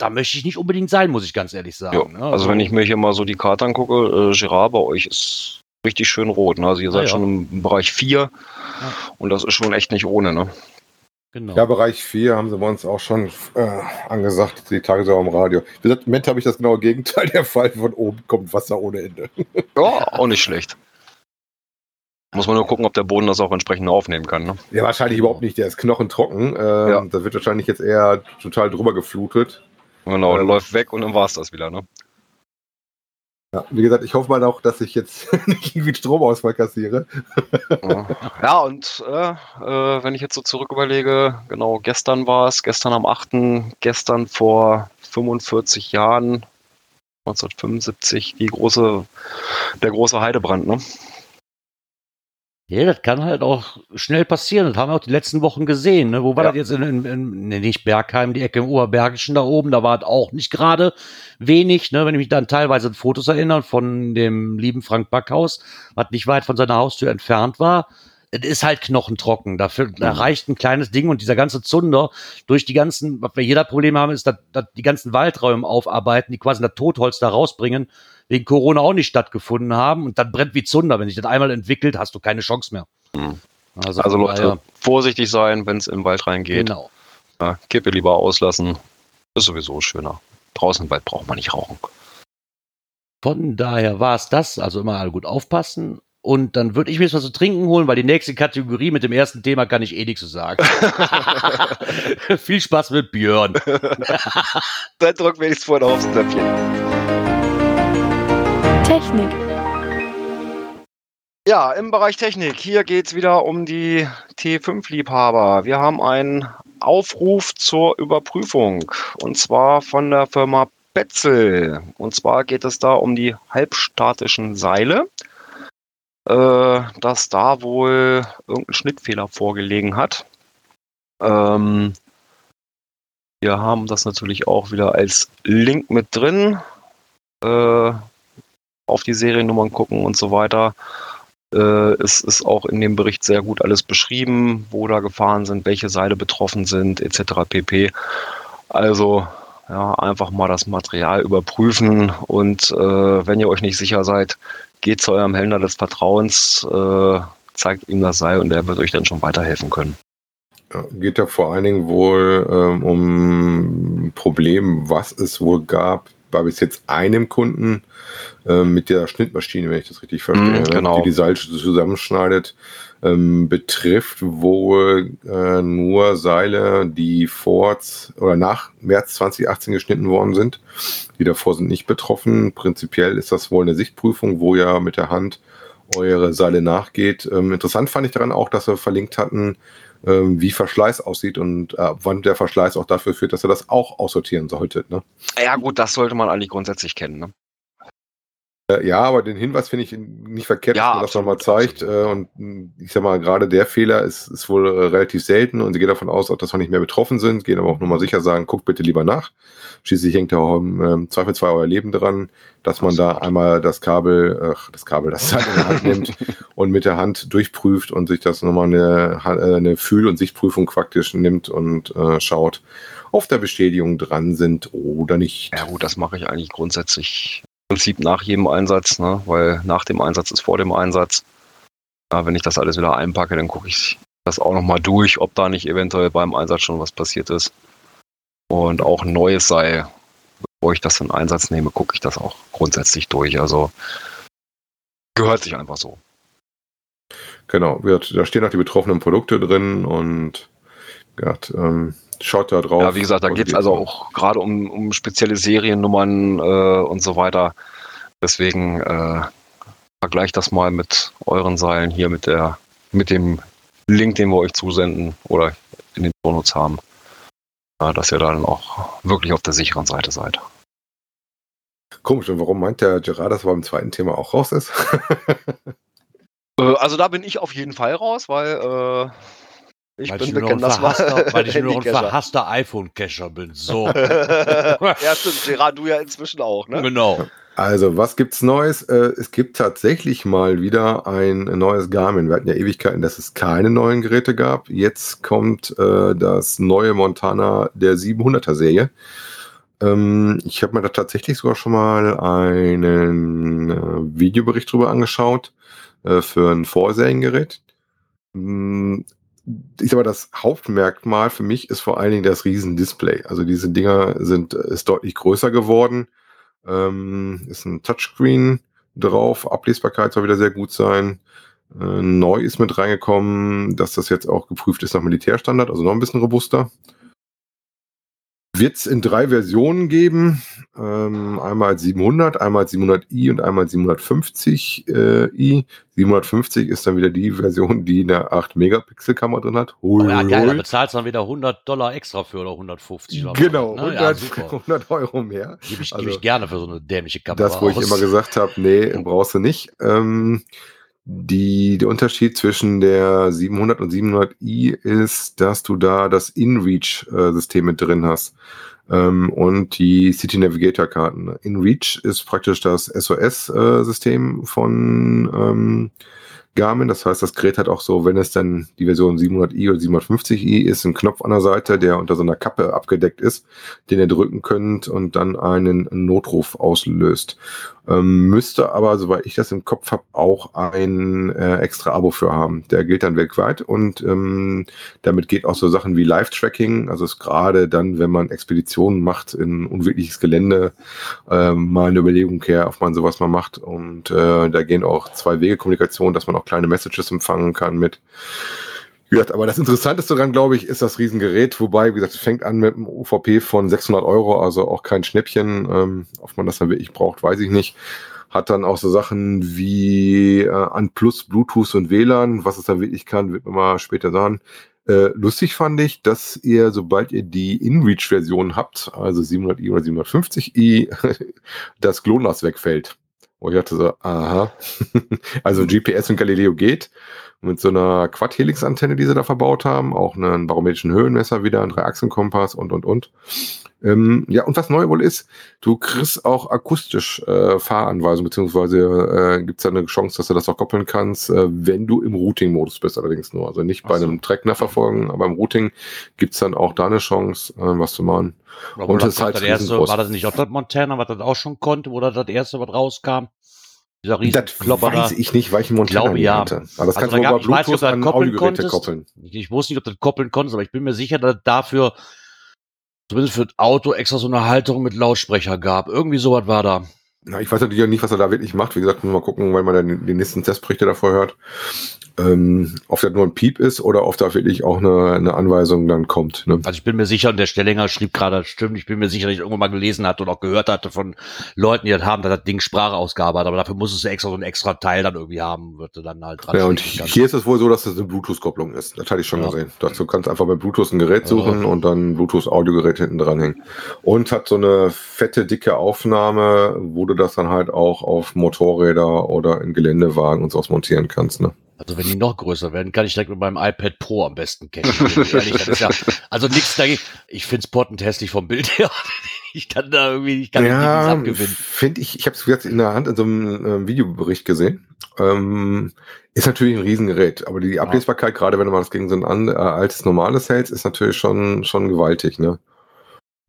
da möchte ich nicht unbedingt sein, muss ich ganz ehrlich Ja, sagen. ne? also wenn ich mir hier mal so die Karte angucke, äh, Girard bei euch ist richtig schön rot. Ne? Also ihr seid ja. schon im Bereich 4 und das ist schon echt nicht ohne. Ne? genau. Ja, Bereich 4 haben sie bei uns auch schon äh, angesagt, die Tagesschau am Radio. Wie gesagt, Im Moment habe ich das genaue Gegenteil der Fall. Von oben kommt Wasser ohne Ende. Ja, auch nicht schlecht. Muss man nur gucken, ob der Boden das auch entsprechend aufnehmen kann. Ne? Ja, wahrscheinlich überhaupt nicht. Der ist knochentrocken. Ähm, Ja. Da wird wahrscheinlich jetzt eher total drüber geflutet. Genau, Ähm. läuft weg und dann war es das wieder. Ne? Ja, wie gesagt, ich hoffe mal auch, dass ich jetzt nicht irgendwie Stromausfall kassiere. Ja, ja und äh, äh, wenn ich jetzt so zurück überlege, genau, gestern war es, gestern am 8., gestern vor 45 Jahren, 1975, die große, der große Heidebrand, ne? Ja, das kann halt auch schnell passieren. Das haben wir auch die letzten Wochen gesehen. Ne? Wo war Ja. das jetzt? In, in, in nee, nicht Bergheim, die Ecke im Oberbergischen da oben. Da war es auch nicht gerade wenig. Ne? Wenn ich mich dann teilweise an Fotos erinnere von dem lieben Frank Backhaus, was nicht weit von seiner Haustür entfernt war. Es ist halt knochentrocken. Dafür da reicht ein kleines Ding und dieser ganze Zunder durch die ganzen, was wir jeder Problem haben, ist, dass, dass die ganzen Waldräume aufarbeiten, die quasi das Totholz da rausbringen, wegen Corona auch nicht stattgefunden haben und dann brennt wie Zunder. Wenn sich das einmal entwickelt, hast du keine Chance mehr. Mhm. Also, Also Leute, daher, vorsichtig sein, wenn es im Wald reingeht. genau. Ja, Kippe lieber auslassen. Ist sowieso schöner. Draußen im Wald braucht man nicht rauchen. Von daher war es das. Also immer alle gut aufpassen. Und dann würde ich mir jetzt was zu trinken holen, weil die nächste Kategorie mit dem ersten Thema kann ich eh nichts zu sagen. Viel Spaß mit Björn. Dann drücken wir jetzt vorher aufs Knöpfchen. Technik. Ja, im Bereich Technik. Hier geht es wieder um die T5-Liebhaber. Wir haben einen Aufruf zur Überprüfung und zwar von der Firma Betzel. Und zwar geht es da um die halbstatischen Seile, äh, dass da wohl irgendein Schnittfehler vorgelegen hat. Ähm, wir haben das natürlich auch wieder als Link mit drin. Äh, auf die Seriennummern gucken und so weiter. Äh, es ist auch in dem Bericht sehr gut alles beschrieben, wo da Gefahren sind, welche Seile betroffen sind, etc. pp. Also ja, einfach mal das Material überprüfen und äh, wenn ihr euch nicht sicher seid, geht zu eurem Händler des Vertrauens, äh, zeigt ihm das Seil und der wird euch dann schon weiterhelfen können. Geht ja vor allen Dingen wohl ähm, um ein Problem, was es wohl gab bei bis jetzt einem Kunden äh, mit der Schnittmaschine, wenn ich das richtig verstehe, Mm, genau. die die Seile zusammenschneidet, ähm, betrifft wohl äh, nur Seile, die vor oder nach März 2018 geschnitten worden sind. Die davor sind nicht betroffen. Prinzipiell ist das wohl eine Sichtprüfung, wo ja mit der Hand eure Seile nachgeht. Ähm, interessant fand ich daran auch, dass wir verlinkt hatten, wie Verschleiß aussieht und äh, wann der Verschleiß auch dafür führt, dass ihr das auch aussortieren solltet. Ne? Ja gut, das sollte man eigentlich grundsätzlich kennen. Ne? Äh, ja, aber den Hinweis finde ich nicht verkehrt, Ja, dass man das absolut, nochmal zeigt. Äh, und mh, ich sag mal, gerade der Fehler ist, ist wohl äh, relativ selten und sie geht davon aus, auch, dass wir nicht mehr betroffen sind, gehen aber auch nochmal sicher sagen, guckt bitte lieber nach. Schließlich hängt ja auch im ähm, Zweifelsfall euer Leben dran, dass man da einmal das Kabel, ach, das Kabel, das Seil in der Hand nimmt und mit der Hand durchprüft und sich das nochmal eine, eine Fühl- und Sichtprüfung praktisch nimmt und äh, schaut, ob da Bestätigungen dran sind oder nicht. Ja gut, das mache ich eigentlich grundsätzlich Prinzip nach jedem Einsatz, ne? weil nach dem Einsatz ist vor dem Einsatz. Ja, wenn ich das alles wieder einpacke, dann gucke ich das auch nochmal durch, ob da nicht eventuell beim Einsatz schon was passiert ist. Und auch ein neues Seil, bevor ich das in Einsatz nehme, gucke ich das auch grundsätzlich durch. Also gehört sich einfach so. Genau, da stehen auch die betroffenen Produkte drin und ja, ähm, schaut da drauf. Ja, wie gesagt, da geht es also auch gerade um, um spezielle Seriennummern äh, und so weiter. Deswegen äh, vergleicht das mal mit euren Seilen hier mit der mit dem Link, den wir euch zusenden oder in den Shownotes haben. Ja, dass ihr dann auch wirklich auf der sicheren Seite seid. Komisch, und warum meint der Gerard, dass er beim zweiten Thema auch raus ist? Äh, also da bin ich auf jeden Fall raus, weil äh, ich weil, bin ich nur noch ein bekennender verhasster, weil ich nur noch ein verhasster iPhone-Cacher bin. So. ja, stimmt. Gerard, du ja inzwischen auch, ne? Genau. Also, was gibt's Neues? Äh, es gibt tatsächlich mal wieder ein neues Garmin. Wir hatten ja Ewigkeiten, dass es keine neuen Geräte gab. Jetzt kommt äh, das neue Montana der 700er Serie. Ähm, ich habe mir da tatsächlich sogar schon mal einen äh, Videobericht drüber angeschaut äh, für ein Vorseriengerät. Ich sag mal, das Hauptmerkmal für mich ist vor allen Dingen das Riesendisplay. Also diese Dinger sind ist deutlich größer geworden. Ähm, ist ein Touchscreen drauf. Ablesbarkeit soll wieder sehr gut sein. Äh, neu ist mit reingekommen, dass das jetzt auch geprüft ist nach Militärstandard, also noch ein bisschen robuster. Wird es in drei Versionen geben. Ähm, einmal als 700, einmal als 700i und einmal als 750i. 750 ist dann wieder die Version, die eine 8-Megapixel-Kamera drin hat. Hui, Oh ja, geil, da bezahlst du dann wieder 100 Dollar extra für oder 150 oder was, Genau, ne? ja, 100, super. 100 Euro mehr. Gebe ich, Also- geb ich gerne für so eine dämliche Kamera Das, wo ich aus. immer gesagt habe, nee, brauchst du nicht. Ähm, die, der Unterschied zwischen der 700 und 700i ist, dass du da das InReach-System mit drin hast ähm, und die City Navigator-Karten. InReach ist praktisch das SOS-System von ähm, Garmin. Das heißt, das Gerät hat auch so, wenn es dann die Version 700i oder 750i ist, einen Knopf an der Seite, der unter so einer Kappe abgedeckt ist, den ihr drücken könnt und dann einen Notruf auslöst. Ähm, müsste aber, soweit ich das im Kopf habe, auch ein äh, extra Abo für haben. Der gilt dann weltweit und ähm, damit geht auch so Sachen wie Live-Tracking, also ist gerade dann, wenn man Expeditionen macht in unwirkliches Gelände, ähm, mal eine Überlegung her, ob man sowas mal macht. Und äh, da gehen auch zwei Wege Kommunikation, dass man auch kleine Messages empfangen kann mit. Gesagt, aber das Interessanteste daran, glaube ich, ist das Riesengerät. Wobei, wie gesagt, es fängt an mit einem UVP von 600 Euro, also auch kein Schnäppchen. Ähm, ob man das dann wirklich braucht, weiß ich nicht. Hat dann auch so Sachen wie äh, an Plus, Bluetooth und WLAN. Was es da wirklich kann, wird man mal später sagen. Äh, lustig fand ich, dass ihr, sobald ihr die InReach-Version habt, also 700i oder 750i, das GLONASS wegfällt. Wo ich dachte so, aha. also GPS und Galileo geht. Mit so einer Quad-Helix-Antenne, die sie da verbaut haben. Auch einen barometrischen Höhenmesser wieder, einen Dreiachsenkompass und, und, und. Ähm, ja, und was neu wohl ist, du kriegst auch akustisch äh, Fahranweisungen, beziehungsweise äh, gibt es eine Chance, dass du das auch koppeln kannst, äh, wenn du im Routing-Modus bist, allerdings nur. Also nicht bei so. einem Trackner verfolgen, aber im Routing gibt's dann auch da eine Chance, äh, was zu machen. Aber Und das das ist halt erste, war das nicht auch das Montana, was das auch schon konnte, oder das erste, was rauskam? Dieser riesen Das Klopper weiß ich nicht, weil ich einen Montana glaube, ja. hatte. Aber das Also kannst da du gab- über weiß Bluetooth das an koppeln Audiogeräte koppeln. Ich, ich wusste nicht, ob du das koppeln konntest, aber ich bin mir sicher, dass es dafür zumindest für das Auto extra so eine Halterung mit Lautsprecher gab. Irgendwie sowas war da. Na, ich weiß natürlich auch nicht, was er da wirklich macht. Wie gesagt, mal gucken, weil man dann die nächsten Testberichte davor hört. Ähm, ob das nur ein Piep ist oder ob da wirklich auch eine, eine Anweisung dann kommt. Ne? Also ich bin mir sicher, und der Stellinger schrieb gerade, stimmt, ich bin mir sicher, dass ich irgendwann mal gelesen hatte und auch gehört hatte von Leuten, die das haben, dass das Ding Sprachausgabe hat, aber dafür muss es extra so ein extra Teil dann irgendwie haben, wird dann halt dran. Ja, und hier ist es wohl so, dass das eine Bluetooth-Kopplung ist. Das hatte ich schon Ja. gesehen. Dazu kannst du einfach bei Bluetooth ein Gerät suchen Ja. und dann Bluetooth-Audiogerät hinten dranhängen. Und hat so eine fette, dicke Aufnahme, wo du das dann halt auch auf Motorräder oder in Geländewagen und sowas montieren kannst. Ne? Also wenn die noch größer werden, kann ich direkt mit meinem iPad Pro am besten Ehrlich, ist ja, also nichts dagegen. Ich find's pottend hässlich vom Bild her. Ich kann da irgendwie, ich kann ja, nichts Ja, abgewinnen. finde ich, ich habe es jetzt in der Hand in so einem ähm, Videobericht gesehen. Ähm, ist natürlich ein Riesengerät, aber die Ablesbarkeit, gerade wenn du mal das gegen so ein an, äh, altes normales hältst, ist natürlich schon, schon gewaltig, ne?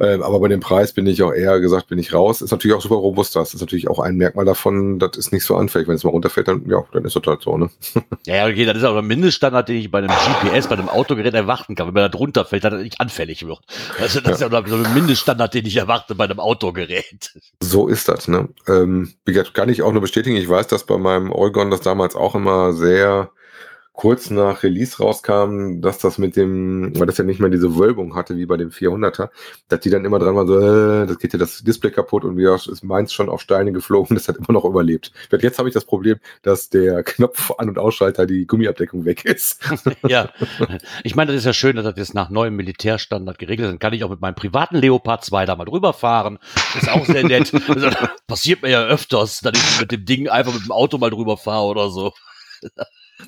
Ähm, aber bei dem Preis bin ich auch eher gesagt, bin ich raus. Ist natürlich auch super robust. Das ist natürlich auch ein Merkmal davon, das ist nicht so anfällig. Wenn es mal runterfällt, dann, ja, dann ist das halt so, ne? Ja, ja, okay, das ist aber der Mindeststandard, den ich bei einem GPS, bei einem Autogerät erwarten kann. Wenn man da drunter fällt, dass er nicht anfällig wird. Also das ist ja so ein Mindeststandard, den ich erwarte bei einem Autogerät. So ist das, ne? Ähm, wie gesagt, kann ich auch nur bestätigen. Ich weiß, dass bei meinem Oregon das damals auch immer sehr kurz nach Release rauskam, dass das mit dem, weil das ja nicht mehr diese Wölbung hatte wie bei dem 400er, dass die dann immer dran waren so, äh, das geht ja das Display kaputt und wir ist meins schon auf Steine geflogen, das hat immer noch überlebt. Jetzt habe ich das Problem, dass der Knopf An- und Ausschalter die Gummiabdeckung weg ist. ja. Ich meine, das ist ja schön, dass das jetzt nach neuem Militärstandard geregelt ist. Dann kann ich auch mit meinem privaten Leopard 2 da mal drüber fahren. Ist auch sehr nett. Also, passiert mir ja öfters, dass ich mit dem Ding einfach mit dem Auto mal drüber fahre oder so.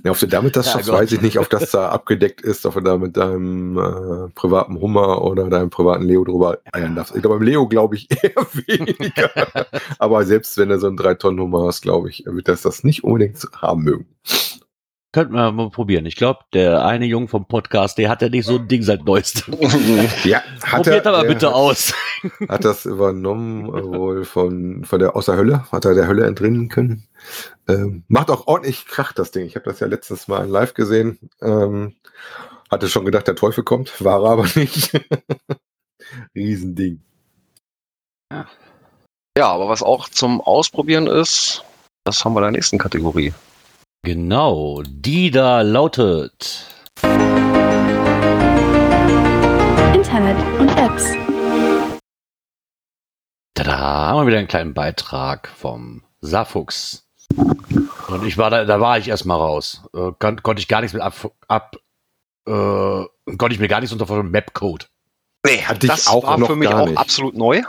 Ja, ob du damit das Ja, schaffst, Gott. weiß ich nicht, ob das da abgedeckt ist, ob du da mit deinem äh, privaten Hummer oder deinem privaten Leo drüber eiern darfst. Ich glaube, beim Leo glaube ich eher weniger. Aber selbst wenn du so einen 3-Tonnen-Hummer hast, glaube ich, wird das das nicht unbedingt haben mögen. Könnten wir mal probieren. Ich glaube, der eine Junge vom Podcast, der hat ja nicht so ein Ding seit neuestem. Ja, hat Probiert er, aber bitte hat, aus. Hat das übernommen äh, wohl von, von der aus der Hölle? Hat er der Hölle entrinnen können? Ähm, macht auch ordentlich Krach, das Ding. Ich habe das ja letztens mal in live gesehen. Ähm, hatte schon gedacht, der Teufel kommt, war er aber nicht. Riesending. Ja, aber was auch zum Ausprobieren ist, das haben wir in der nächsten Kategorie. Genau, die da lautet. Internet und Apps. Tada, haben wir wieder einen kleinen Beitrag vom Saarfuchs. Und ich war da, da war ich erstmal raus. Äh, kon, konnte ich gar nichts mit ab, ab äh, konnte ich mir gar nichts unter von Mapcode. Nee, Hatte ich das auch war noch für mich auch nicht. absolut neu.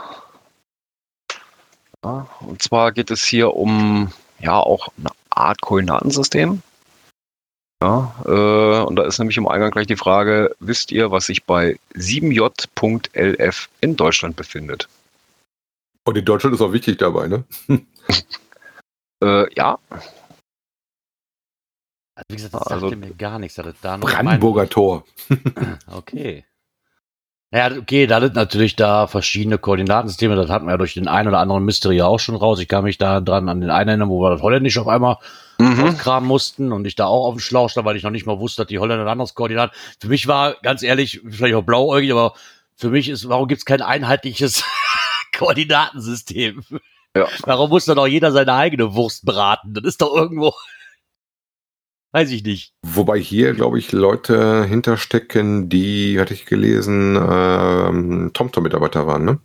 Ja, und zwar geht es hier um ja auch eine Art Koordinatensystem. Ja, äh, und da ist nämlich im Eingang gleich die Frage, wisst ihr, was sich bei 7j.lf in Deutschland befindet? Und in Deutschland ist auch wichtig dabei, ne? Äh, ja, Also wie gesagt, das Also- mir gar nichts. noch Brandenburger Tor. Okay. Ja, okay, da sind natürlich da verschiedene Koordinatensysteme. Das hatten wir ja durch den einen oder anderen Mystery auch schon raus. Ich kann mich da dran an den einen erinnern, wo wir das Holländisch auf einmal mhm. auskramen mussten und ich da auch auf dem Schlauch stand, weil ich noch nicht mal wusste, dass die Holländer ein anderes Koordinat. Für mich war, ganz ehrlich, vielleicht auch blauäugig, aber für mich ist, warum gibt es kein einheitliches Koordinatensystem? Ja. Warum muss dann auch jeder seine eigene Wurst braten? Das ist doch irgendwo, weiß ich nicht. Wobei hier, glaube ich, Leute hinterstecken, die, hatte ich gelesen, ähm, TomTom-Mitarbeiter waren, ne?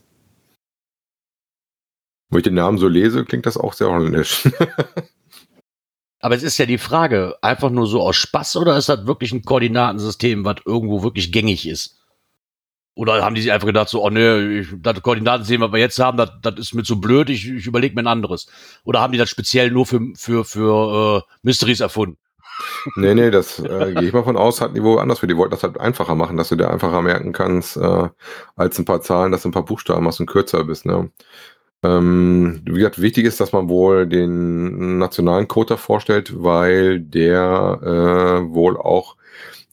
Wenn ich den Namen so lese, klingt das auch sehr holländisch. Aber es ist ja die Frage, einfach nur so aus Spaß oder ist das wirklich ein Koordinatensystem, was irgendwo wirklich gängig ist? Oder haben die sich einfach gedacht, so, oh nee, ich, das Koordinatensystem, was wir jetzt haben, das, das ist mir zu blöd, ich, ich überlege mir ein anderes. Oder haben die das speziell nur für, für, für äh, Mysteries erfunden? Nee, nee, das äh, gehe ich mal von aus, die wohl anders für. Die wollten das halt einfacher machen, dass du dir einfacher merken kannst, äh, als ein paar Zahlen, dass du ein paar Buchstaben hast und kürzer bist. Ne? Ähm, wie gesagt, wichtig ist, dass man wohl den nationalen Code vorstellt, weil der äh, wohl auch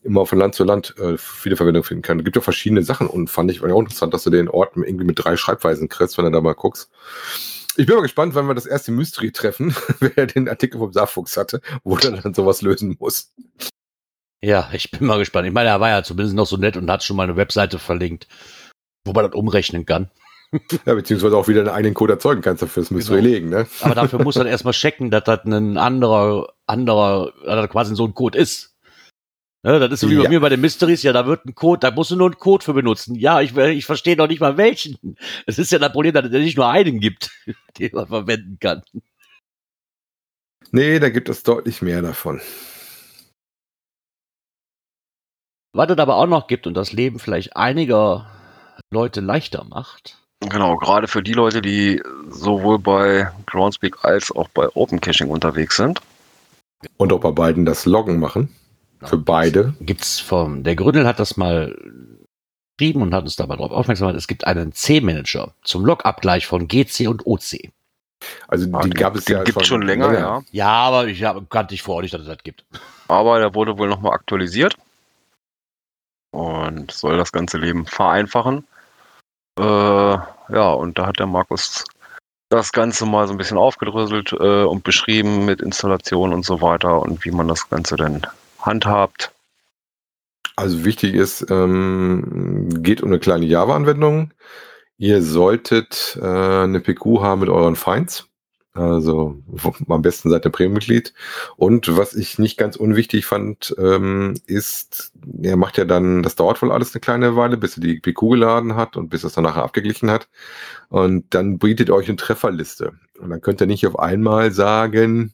immer von Land zu Land äh, viele Verwendung finden kann. Es gibt ja verschiedene Sachen und fand ich auch interessant, dass du den Ort irgendwie mit drei Schreibweisen kriegst, wenn du da mal guckst. Ich bin mal gespannt, wenn wir das erste Mystery treffen, wer den Artikel vom Saarfuchs hatte, wo er dann sowas lösen muss. Ja, ich bin mal gespannt. Ich meine, er war ja zumindest noch so nett und hat schon mal eine Webseite verlinkt, wo man das umrechnen kann. Ja, beziehungsweise auch wieder einen eigenen Code erzeugen kannst dafür, das müsst genau. legen, ne? Aber dafür muss dann erstmal checken, dass das ein anderer, anderer, dass das quasi so ein Code ist. Ja, das ist so wie ja. bei mir bei den Mysteries, ja, da wird ein Code, da musst du nur einen Code für benutzen. Ja, ich, ich verstehe noch nicht mal welchen. Es ist ja das Problem, dass es nicht nur einen gibt, den man verwenden kann. Nee, da gibt es deutlich mehr davon. Was es aber auch noch gibt und das Leben vielleicht einiger Leute leichter macht, Genau, gerade für die Leute, die sowohl bei Groundspeak als auch bei Open Caching unterwegs sind. Und auch bei beiden das Loggen machen. Für beide. Gibt's vom, der Gründel hat das mal geschrieben und hat uns dabei darauf aufmerksam gemacht, es gibt einen C-Manager zum Logabgleich von GC und OC. Also die gab es ja gibt schon, länger, länger, ja. Ja, aber ich ja, kannte ich vorher nicht, dass es das gibt. Aber der wurde wohl nochmal aktualisiert und soll das ganze Leben vereinfachen. Äh, ja, und da hat der Markus das Ganze mal so ein bisschen aufgedröselt äh, und beschrieben mit Installation und so weiter und wie man das Ganze denn handhabt. Also wichtig ist, ähm, geht um eine kleine Java-Anwendung. Ihr solltet äh, eine PQ haben mit euren Finds. Also am besten seid ihr Premium-Mitglied. Und was ich nicht ganz unwichtig fand, ähm, ist, er macht ja dann, das dauert wohl alles eine kleine Weile, bis er die PQ geladen hat und bis er es dann nachher abgeglichen hat. Und dann bietet euch eine Trefferliste. Und dann könnt ihr nicht auf einmal sagen,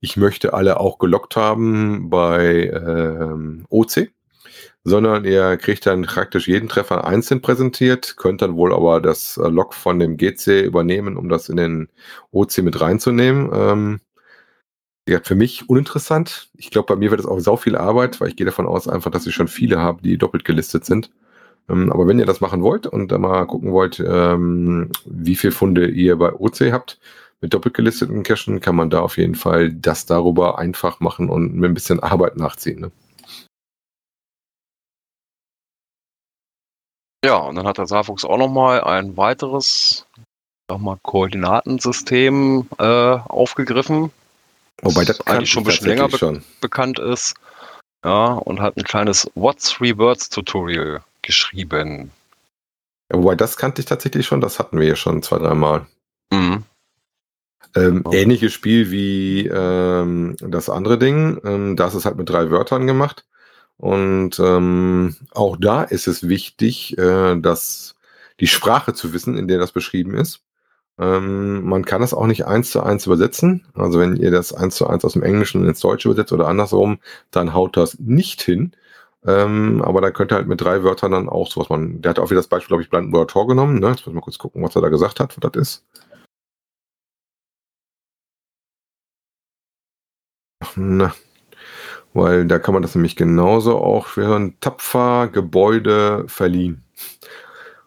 ich möchte alle auch gelockt haben bei ähm, OC sondern ihr kriegt dann praktisch jeden Treffer einzeln präsentiert, könnt dann wohl aber das äh, Log von dem GC übernehmen, um das in den OC mit reinzunehmen. Ähm, ja, für mich uninteressant. Ich glaube, bei mir wird es auch sau viel Arbeit, weil ich gehe davon aus einfach, dass ich schon viele habe, die doppelt gelistet sind. Ähm, aber wenn ihr das machen wollt und da mal gucken wollt, ähm, wie viel Funde ihr bei OC habt, mit doppelt gelisteten Cachen kann man da auf jeden Fall das darüber einfach machen und mit ein bisschen Arbeit nachziehen. Ne? Ja, und dann hat der Saarfuchs auch nochmal ein weiteres sag mal, Koordinatensystem äh, aufgegriffen. Wobei das eigentlich schon ein bisschen länger be schon. bekannt ist. Ja, und hat ein kleines What's Three Words Tutorial geschrieben. Ja, wobei das kannte ich tatsächlich schon, das hatten wir ja schon zwei, dreimal. Mhm. Ähm, oh. Ähnliches Spiel wie ähm, das andere Ding. Ähm, das ist halt mit drei Wörtern gemacht. Und ähm, auch da ist es wichtig, äh, dass die Sprache zu wissen, in der das beschrieben ist. Ähm, man kann das auch nicht eins zu eins übersetzen. Also wenn ihr das eins zu eins aus dem Englischen ins Deutsche übersetzt oder andersrum, dann haut das nicht hin. Ähm, aber dann könnt ihr halt mit drei Wörtern dann auch sowas man. Der hat auch wieder das Beispiel, glaube ich, Brandenburger Tor genommen. Ne? Jetzt muss ich mal kurz gucken, was er da gesagt hat, was das ist. Na, weil da kann man das nämlich genauso auch hören. Tapfer Gebäude verliehen.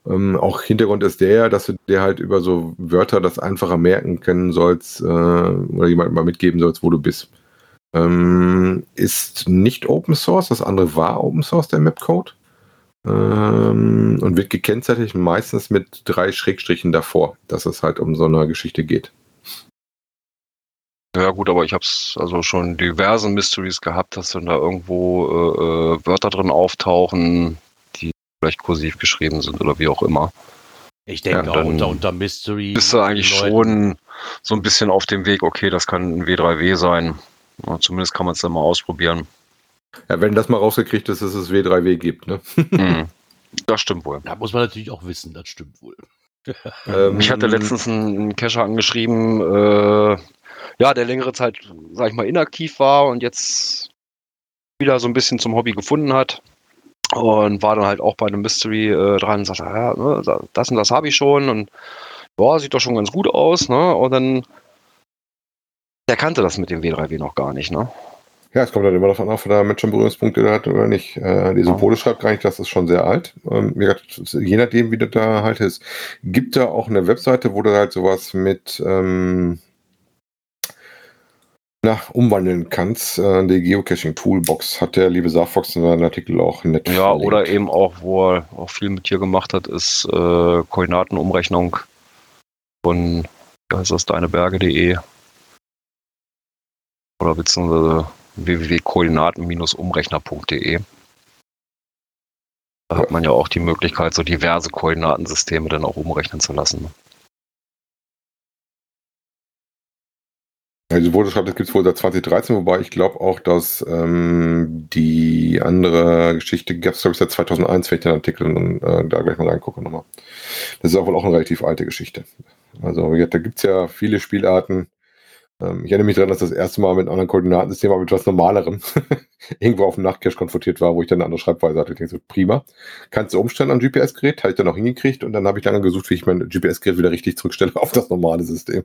Ähm, auch Hintergrund ist der, dass du dir halt über so Wörter das einfacher merken können sollst äh, oder jemand mal mitgeben sollst, wo du bist. Ähm, ist nicht Open Source, das andere war Open Source, der Mapcode. Ähm, und wird gekennzeichnet meistens mit drei Schrägstrichen davor, dass es halt um so eine Geschichte geht. Ja gut, aber ich habe es also schon diverse Mysteries gehabt, dass dann da irgendwo äh, äh, Wörter drin auftauchen, die vielleicht kursiv geschrieben sind oder wie auch immer. Ich denke ja, auch unter, unter Mystery. Bist du eigentlich schon so ein bisschen auf dem Weg, okay, das kann ein W3W sein. Ja, zumindest kann man es dann mal ausprobieren. Ja, wenn das mal rausgekriegt ist, dass es W3W gibt, ne? Mhm. Das stimmt wohl. Da muss man natürlich auch wissen, das stimmt wohl. Ähm, Ich hatte letztens einen Cacher angeschrieben, äh, ja, der längere Zeit, sag ich mal, inaktiv war und jetzt wieder so ein bisschen zum Hobby gefunden hat. Und war dann halt auch bei einem Mystery äh, dran und sagte, ja, ne, das und das habe ich schon und boah, sieht doch schon ganz gut aus, ne? Und dann der kannte das mit dem W3W noch gar nicht, ne? Ja, es kommt dann immer davon an, ob der Mensch schon Berührungspunkte hat oder nicht. Äh, die Symbole schreibt gar nicht, das ist schon sehr alt. Ähm, je nachdem, wie das da halt ist. Gibt da auch eine Webseite, wo du halt sowas mit ähm, na, umwandeln kannst. Äh, die Geocaching Toolbox hat der liebe Saffox in seinem Artikel auch nett Ja, verlinkt. oder eben auch, wo er auch viel mit dir gemacht hat, ist äh, Koordinatenumrechnung von, wie heißt das, deineberge.de oder beziehungsweise www.koordinaten-umrechner.de. Da hat man ja auch die Möglichkeit, so diverse Koordinatensysteme dann auch umrechnen zu lassen. Also wurde schreibt, das gibt es wohl seit 2013, wobei ich glaube auch, dass ähm, die andere Geschichte gab es, glaube ich, seit 2001, wenn ich den Artikel und, äh, da gleich mal reingucke nochmal. Das ist auch wohl auch eine relativ alte Geschichte. Also gesagt, da gibt es ja viele Spielarten. Ähm, ich erinnere mich daran, dass das erste Mal mit einem anderen Koordinatensystem, aber mit etwas normalerem, irgendwo auf dem Nachtcache konfrontiert war, wo ich dann eine andere Schreibweise hatte. Ich denke so, prima. Kannst du umstellen an GPS-Gerät? Habe ich dann auch hingekriegt und dann habe ich lange gesucht, wie ich mein GPS-Gerät wieder richtig zurückstelle auf das normale System.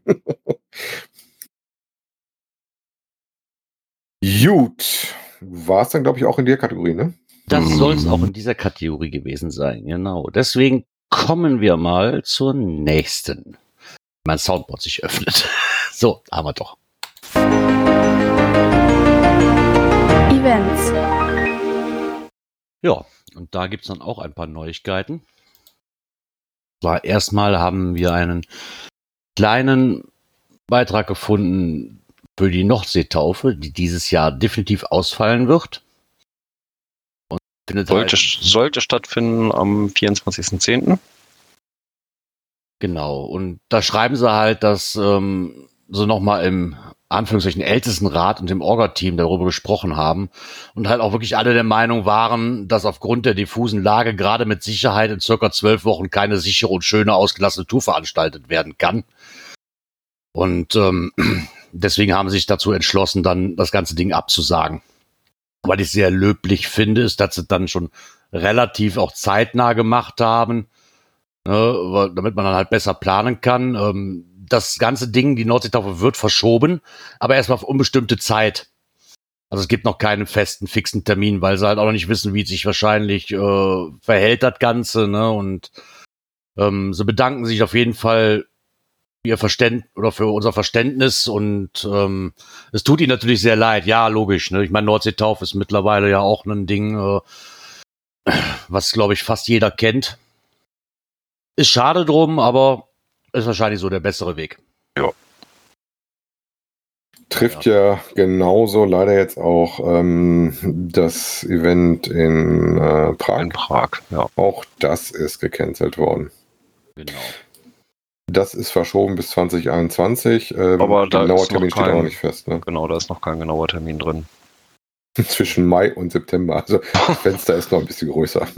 Gut. War es dann, glaube ich, auch in der Kategorie, ne? Das Mhm. soll es auch in dieser Kategorie gewesen sein, genau. Deswegen kommen wir mal zur nächsten. Mein Soundboard sich öffnet. So, haben wir doch. Events. Ja, und da gibt's dann auch ein paar Neuigkeiten. Zwar erstmal haben wir einen kleinen Beitrag gefunden für die Nordseetaufe, die dieses Jahr definitiv ausfallen wird. Und findet Sollte, halt, sollte stattfinden am 24.10. genau. Und da schreiben sie halt, dass ähm, so nochmal im Anführungszeichen Ältestenrat und dem Orga-Team darüber gesprochen haben und halt auch wirklich alle der Meinung waren, dass aufgrund der diffusen Lage gerade mit Sicherheit in circa zwölf Wochen keine sichere und schöne ausgelassene Tour veranstaltet werden kann. Und ähm, deswegen haben sie sich dazu entschlossen, dann das ganze Ding abzusagen. Was ich sehr löblich finde, ist, dass sie dann schon relativ auch zeitnah gemacht haben, ne, weil- damit man dann halt besser planen kann. Ähm, das ganze Ding, die Nordseetaufe wird verschoben, aber erstmal auf unbestimmte Zeit. Also es gibt noch keinen festen, fixen Termin, weil sie halt auch noch nicht wissen, wie sich wahrscheinlich äh, verhält das Ganze. Ne? Und ähm, sie bedanken sich auf jeden Fall ihr Verständnis oder für unser Verständnis und ähm, es tut ihnen natürlich sehr leid. Ja, logisch. Ne? Ich meine, Nordseetaufe ist mittlerweile ja auch ein Ding, äh, was glaube ich fast jeder kennt. Ist schade drum, aber ist wahrscheinlich so der bessere Weg. Trifft ja. genauso leider jetzt auch ähm, das Event in äh, Prag. In Prag, ja. Auch das ist gecancelt worden. Genau. Das ist verschoben bis 2021. Ähm, Aber da genauer ist noch Termin steht kein- auch nicht fest. Ne? Genau, da ist noch kein genauer Termin drin. Zwischen Mai und September. Also das Fenster ist noch ein bisschen größer.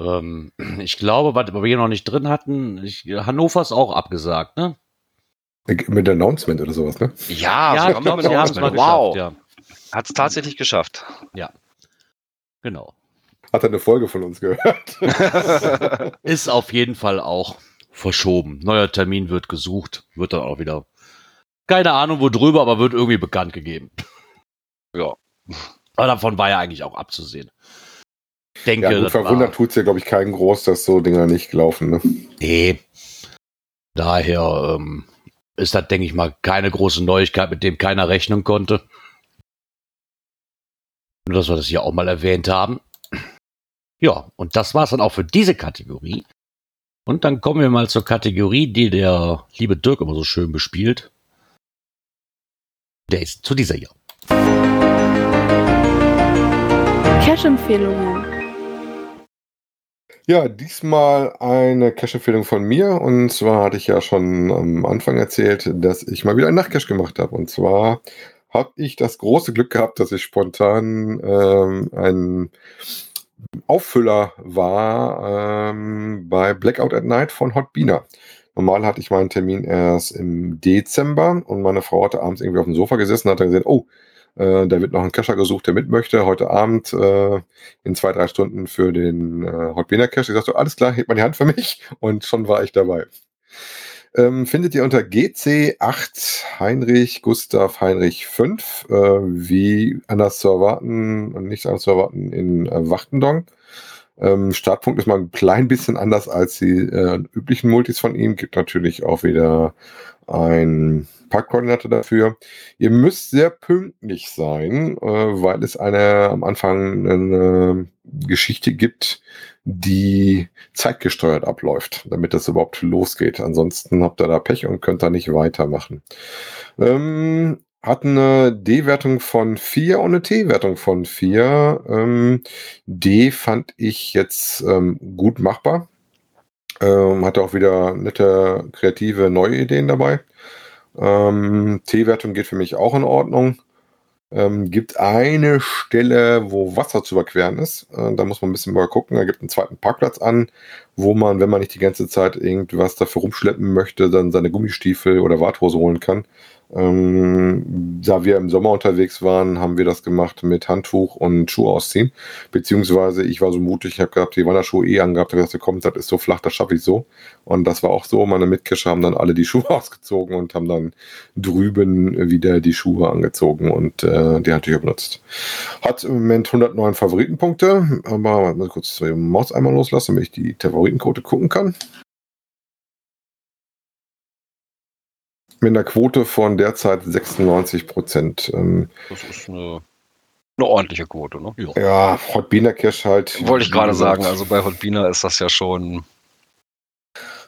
Ähm, ich glaube, was wir hier noch nicht drin hatten, ich, Hannover ist auch abgesagt, ne? Mit Announcement oder sowas, ne? Ja, ja, ich glaube, sie haben es mal wow. geschafft, Hat es tatsächlich geschafft. ja. Genau. Hat er eine Folge von uns gehört? Ist auf jeden Fall auch verschoben. Neuer Termin wird gesucht, wird dann auch wieder. Keine Ahnung, wo drüber, aber wird irgendwie bekannt gegeben. ja. Aber davon war ja eigentlich auch abzusehen. Denke, Ja, gut, verwundert war, tut's ja, glaube ich, keinen groß, dass so Dinger nicht laufen. Ne? Nee. Daher ähm, ist das, denke ich mal, keine große Neuigkeit, mit dem keiner rechnen konnte. Nur, dass wir das hier auch mal erwähnt haben. Ja, und das war's dann auch für diese Kategorie. Und dann kommen wir mal zur Kategorie, die der liebe Dirk immer so schön bespielt. Der ist zu dieser hier. Cash-Empfehlungen. Ja, diesmal eine Cache-Empfehlung von mir. Und zwar hatte ich ja schon am Anfang erzählt, dass ich mal wieder einen Nachtcache gemacht habe. Und zwar habe ich das große Glück gehabt, dass ich spontan ähm, einen Auffüller war ähm, bei Blackout at Night von Hot Beaner. Normal hatte ich meinen Termin erst im Dezember und meine Frau hatte abends irgendwie auf dem Sofa gesessen und hat dann gesehen, oh, äh, da wird noch ein Cacher gesucht, der mit möchte. Heute Abend äh, in zwei, drei Stunden für den äh, Hot Beaner Cache. Ich sagte, alles klar, hebt mal die Hand für mich und schon war ich dabei. Ähm, findet ihr unter GC8 Heinrich Gustav Heinrich 5, äh, wie anders zu erwarten und nicht anders zu erwarten in äh, Wachtendong. Ähm, Startpunkt ist mal ein klein bisschen anders als die äh, üblichen Multis von ihm. Gibt natürlich auch wieder ein Parkkoordinator dafür. Ihr müsst sehr pünktlich sein, äh, weil es eine am Anfang eine Geschichte gibt, die zeitgesteuert abläuft, damit das überhaupt losgeht. Ansonsten habt ihr da Pech und könnt da nicht weitermachen. Ähm, hat eine D-Wertung von 4 und eine T-Wertung von 4. Ähm, D fand ich jetzt ähm, gut machbar. Ähm, hatte auch wieder nette, kreative, neue Ideen dabei. Ähm, T-Wertung geht für mich auch in Ordnung. Ähm, gibt eine Stelle, wo Wasser zu überqueren ist. Äh, da muss man ein bisschen mal gucken. Da gibt einen zweiten Parkplatz an, wo man, wenn man nicht die ganze Zeit irgendwas dafür rumschleppen möchte, dann seine Gummistiefel oder Warthose holen kann. Ähm, da wir im Sommer unterwegs waren, haben wir das gemacht mit Handtuch und Schuhe ausziehen. Beziehungsweise ich war so mutig, ich habe gehabt, die Wanderschuhe eh angehabt, habe gesagt, kommt, das ist so flach, das schaffe ich so. Und das war auch so. Meine Mitkischer haben dann alle die Schuhe ausgezogen und haben dann drüben wieder die Schuhe angezogen und äh, die natürlich benutzt. Hat im Moment 109 Favoritenpunkte, aber mal kurz die Maus einmal loslassen, damit ich die Favoritenquote gucken kann. Mit einer Quote von derzeit 96 Prozent. Ähm, Das ist eine, eine ordentliche Quote, ne? Ja. ja, Hot Beaner Cash halt. Wollte ich gerade sagen, also bei Hotbina ist das ja schon,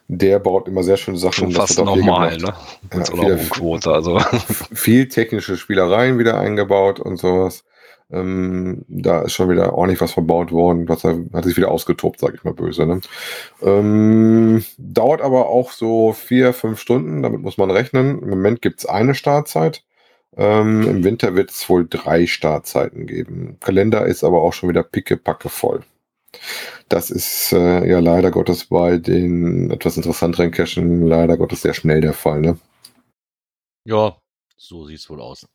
Der baut immer sehr schöne Sachen. schon das fast normal, ne? Mit Ja, so einer Quote. Also Viel technische Spielereien wieder eingebaut und sowas. Ähm, da ist schon wieder ordentlich was verbaut worden, was hat sich wieder ausgetobt, sage ich mal böse. Ne? Ähm, dauert aber auch so vier, fünf Stunden, damit muss man rechnen. Im Moment gibt es eine Startzeit. Ähm, Im Winter wird es wohl drei Startzeiten geben. Kalender ist aber auch schon wieder pickepacke voll. Das ist äh, ja leider Gottes bei den etwas interessanteren Cachen leider Gottes sehr schnell der Fall. Ne? Ja, so sieht's wohl aus.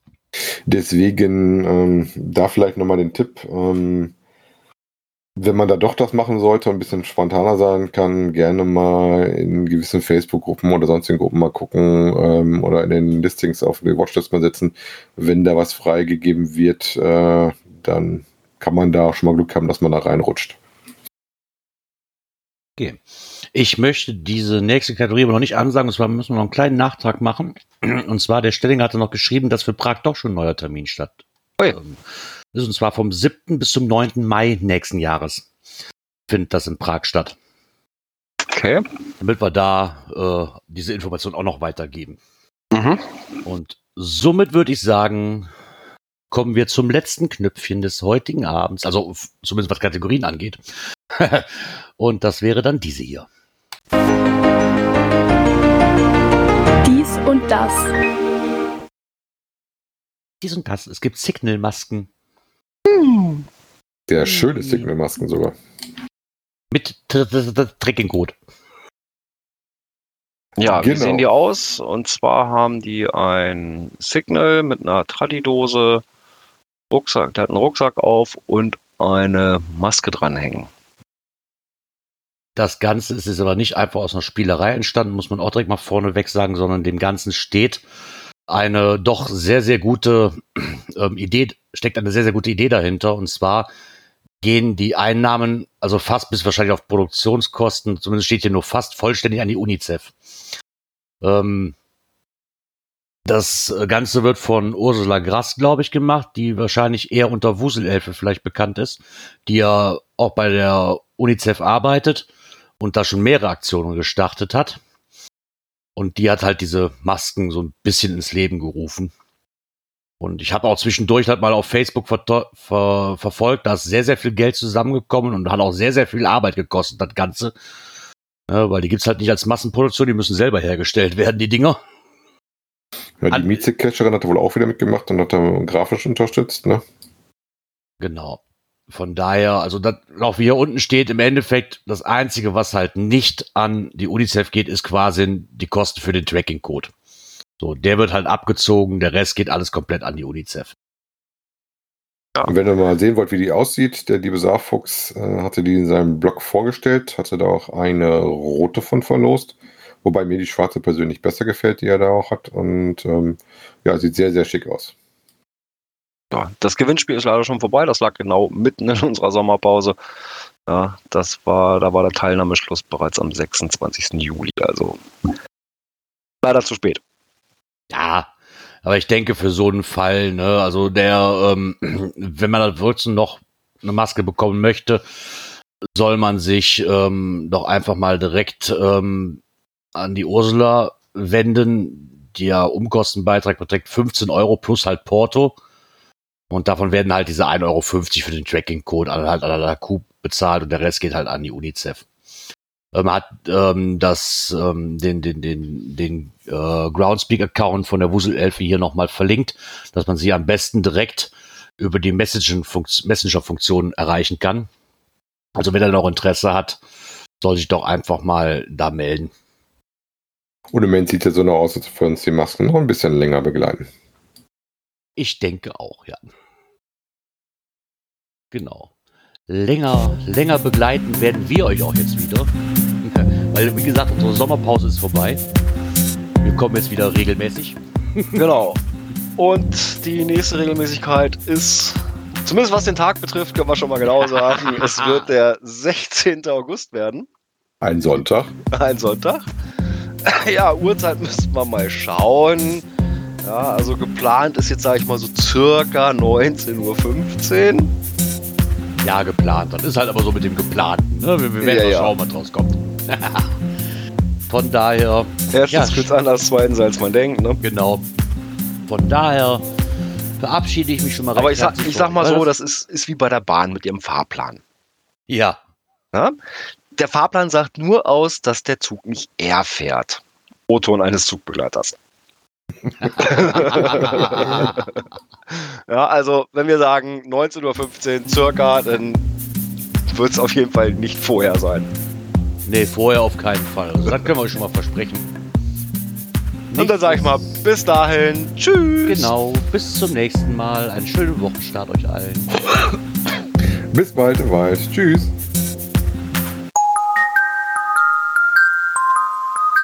Deswegen ähm, da vielleicht nochmal den Tipp. Ähm, wenn man da doch das machen sollte und ein bisschen spontaner sein kann, gerne mal in gewissen Facebook-Gruppen oder sonstigen Gruppen mal gucken ähm, oder in den Listings auf die Watchlist mal setzen. Wenn da was freigegeben wird, äh, dann kann man da auch schon mal Glück haben, dass man da reinrutscht. Okay. Ich möchte diese nächste Kategorie aber noch nicht ansagen, und zwar müssen wir noch einen kleinen Nachtrag machen. Und zwar, der Stelling hatte noch geschrieben, dass für Prag doch schon ein neuer Termin statt. Ui. Ähm, ist und zwar vom 7. bis zum 9. Mai nächsten Jahres findet das in Prag statt. okay. Damit wir da äh, diese Information auch noch weitergeben. Mhm. Und somit würde ich sagen, kommen wir zum letzten Knöpfchen des heutigen Abends, also zumindest was Kategorien angeht. Und das wäre dann diese hier. Dies und das. Dies und das. Es gibt Signal-Masken Sehr schöne Signalmasken sogar. mit Tr- Tr- Tr- Trekking-Code. Ja, wie Genau. sehen die aus? Und zwar haben die ein Signal mit einer Tradidose, Rucksack, der hat einen Rucksack auf und eine Maske dranhängen. Das Ganze ist jetzt aber nicht einfach aus einer Spielerei entstanden, muss man auch direkt mal vorneweg sagen, sondern dem Ganzen steht eine doch sehr, sehr gute ähm, Idee, steckt eine sehr, sehr gute Idee dahinter. Und zwar gehen die Einnahmen, also fast bis wahrscheinlich auf Produktionskosten, zumindest steht hier nur fast vollständig an die UNICEF. Ähm, das Ganze wird von Ursula Grass, glaube ich, gemacht, die wahrscheinlich eher unter Wuselelfe vielleicht bekannt ist, die ja auch bei der UNICEF arbeitet und da schon mehrere Aktionen gestartet hat. Und die hat halt diese Masken so ein bisschen ins Leben gerufen. Und ich habe auch zwischendurch halt mal auf Facebook ver ver verfolgt, da ist sehr, sehr viel Geld zusammengekommen und hat auch sehr, sehr viel Arbeit gekostet, das Ganze. Ja, weil die gibt's halt nicht als Massenproduktion, die müssen selber hergestellt werden, die Dinger. Ja, die Mieze-Catcherin hat wohl auch wieder mitgemacht und hat da grafisch unterstützt. Ne? Genau. Von daher, also das, auch wie hier unten steht, im Endeffekt, das Einzige, was halt nicht an die UNICEF geht, ist quasi die Kosten für den Tracking-Code. So, der wird halt abgezogen, der Rest geht alles komplett an die UNICEF. Und wenn ihr mal sehen wollt, wie die aussieht, der liebe Saarfuchs äh, hatte die in seinem Blog vorgestellt, hatte da auch eine rote von verlost, wobei mir die schwarze persönlich besser gefällt, die er da auch hat. Und ähm, ja, sieht sehr, sehr schick aus. Ja, das Gewinnspiel ist leider schon vorbei. Das lag genau mitten in unserer Sommerpause. Ja, das war, da war der Teilnahmeschluss bereits am 26. Juli. Also leider zu spät. Ja, aber ich denke für so einen Fall, ne, also der, ähm, wenn man da wirklich noch eine Maske bekommen möchte, soll man sich ähm, doch einfach mal direkt ähm, an die Ursula wenden. Der Umkostenbeitrag beträgt 15 Euro plus halt Porto. Und davon werden halt diese 1,50 Euro für den Tracking-Code halt an der Coup bezahlt und der Rest geht halt an die UNICEF. Ähm, hat ähm, das, ähm, den, den, den, den äh, Groundspeak-Account von der Wuselelfe hier nochmal verlinkt, dass man sie am besten direkt über die Messenger-Funktion erreichen kann. Also wenn er noch Interesse hat, soll sich doch einfach mal da melden. Und im Moment sieht ja so noch aus, als würden uns die Masken noch ein bisschen länger begleiten. Ich denke auch, ja. Genau. Länger, länger begleiten werden wir euch auch jetzt wieder. Weil, wie gesagt, unsere Sommerpause ist vorbei. Wir kommen jetzt wieder regelmäßig. Genau. Und die nächste Regelmäßigkeit ist, zumindest was den Tag betrifft, können wir schon mal genau sagen, es wird der 16. August werden. Ein Sonntag. Ein Sonntag. Ja, Uhrzeit müssten wir mal schauen. Ja, also geplant ist jetzt, sage ich mal, so circa 19.15 Uhr. Ja, geplant. Das ist halt aber so mit dem Geplanten. Ne? Wir, wir werden Ja, mal ja. schauen, was draus kommt. Von daher, Erstens Ja, wird's anders, zweitens als man denkt. Ne? genau. Von daher verabschiede ich mich schon mal Aber ich sag, ich sag mal so, das ist, ist wie bei der Bahn mit ihrem Fahrplan. Ja, Ja? Der Fahrplan sagt nur aus, dass der Zug nicht er fährt. O-Ton eines Zugbegleiters. ja, also wenn wir sagen 19.15 Uhr circa, dann wird es auf jeden Fall nicht vorher sein. nee, vorher auf keinen Fall. Also, das können wir euch schon mal versprechen. Und dann sage ich mal, bis dahin, tschüss. Genau, bis zum nächsten Mal. Einen schönen Wochenstart euch allen. Bis bald im Wald. Tschüss.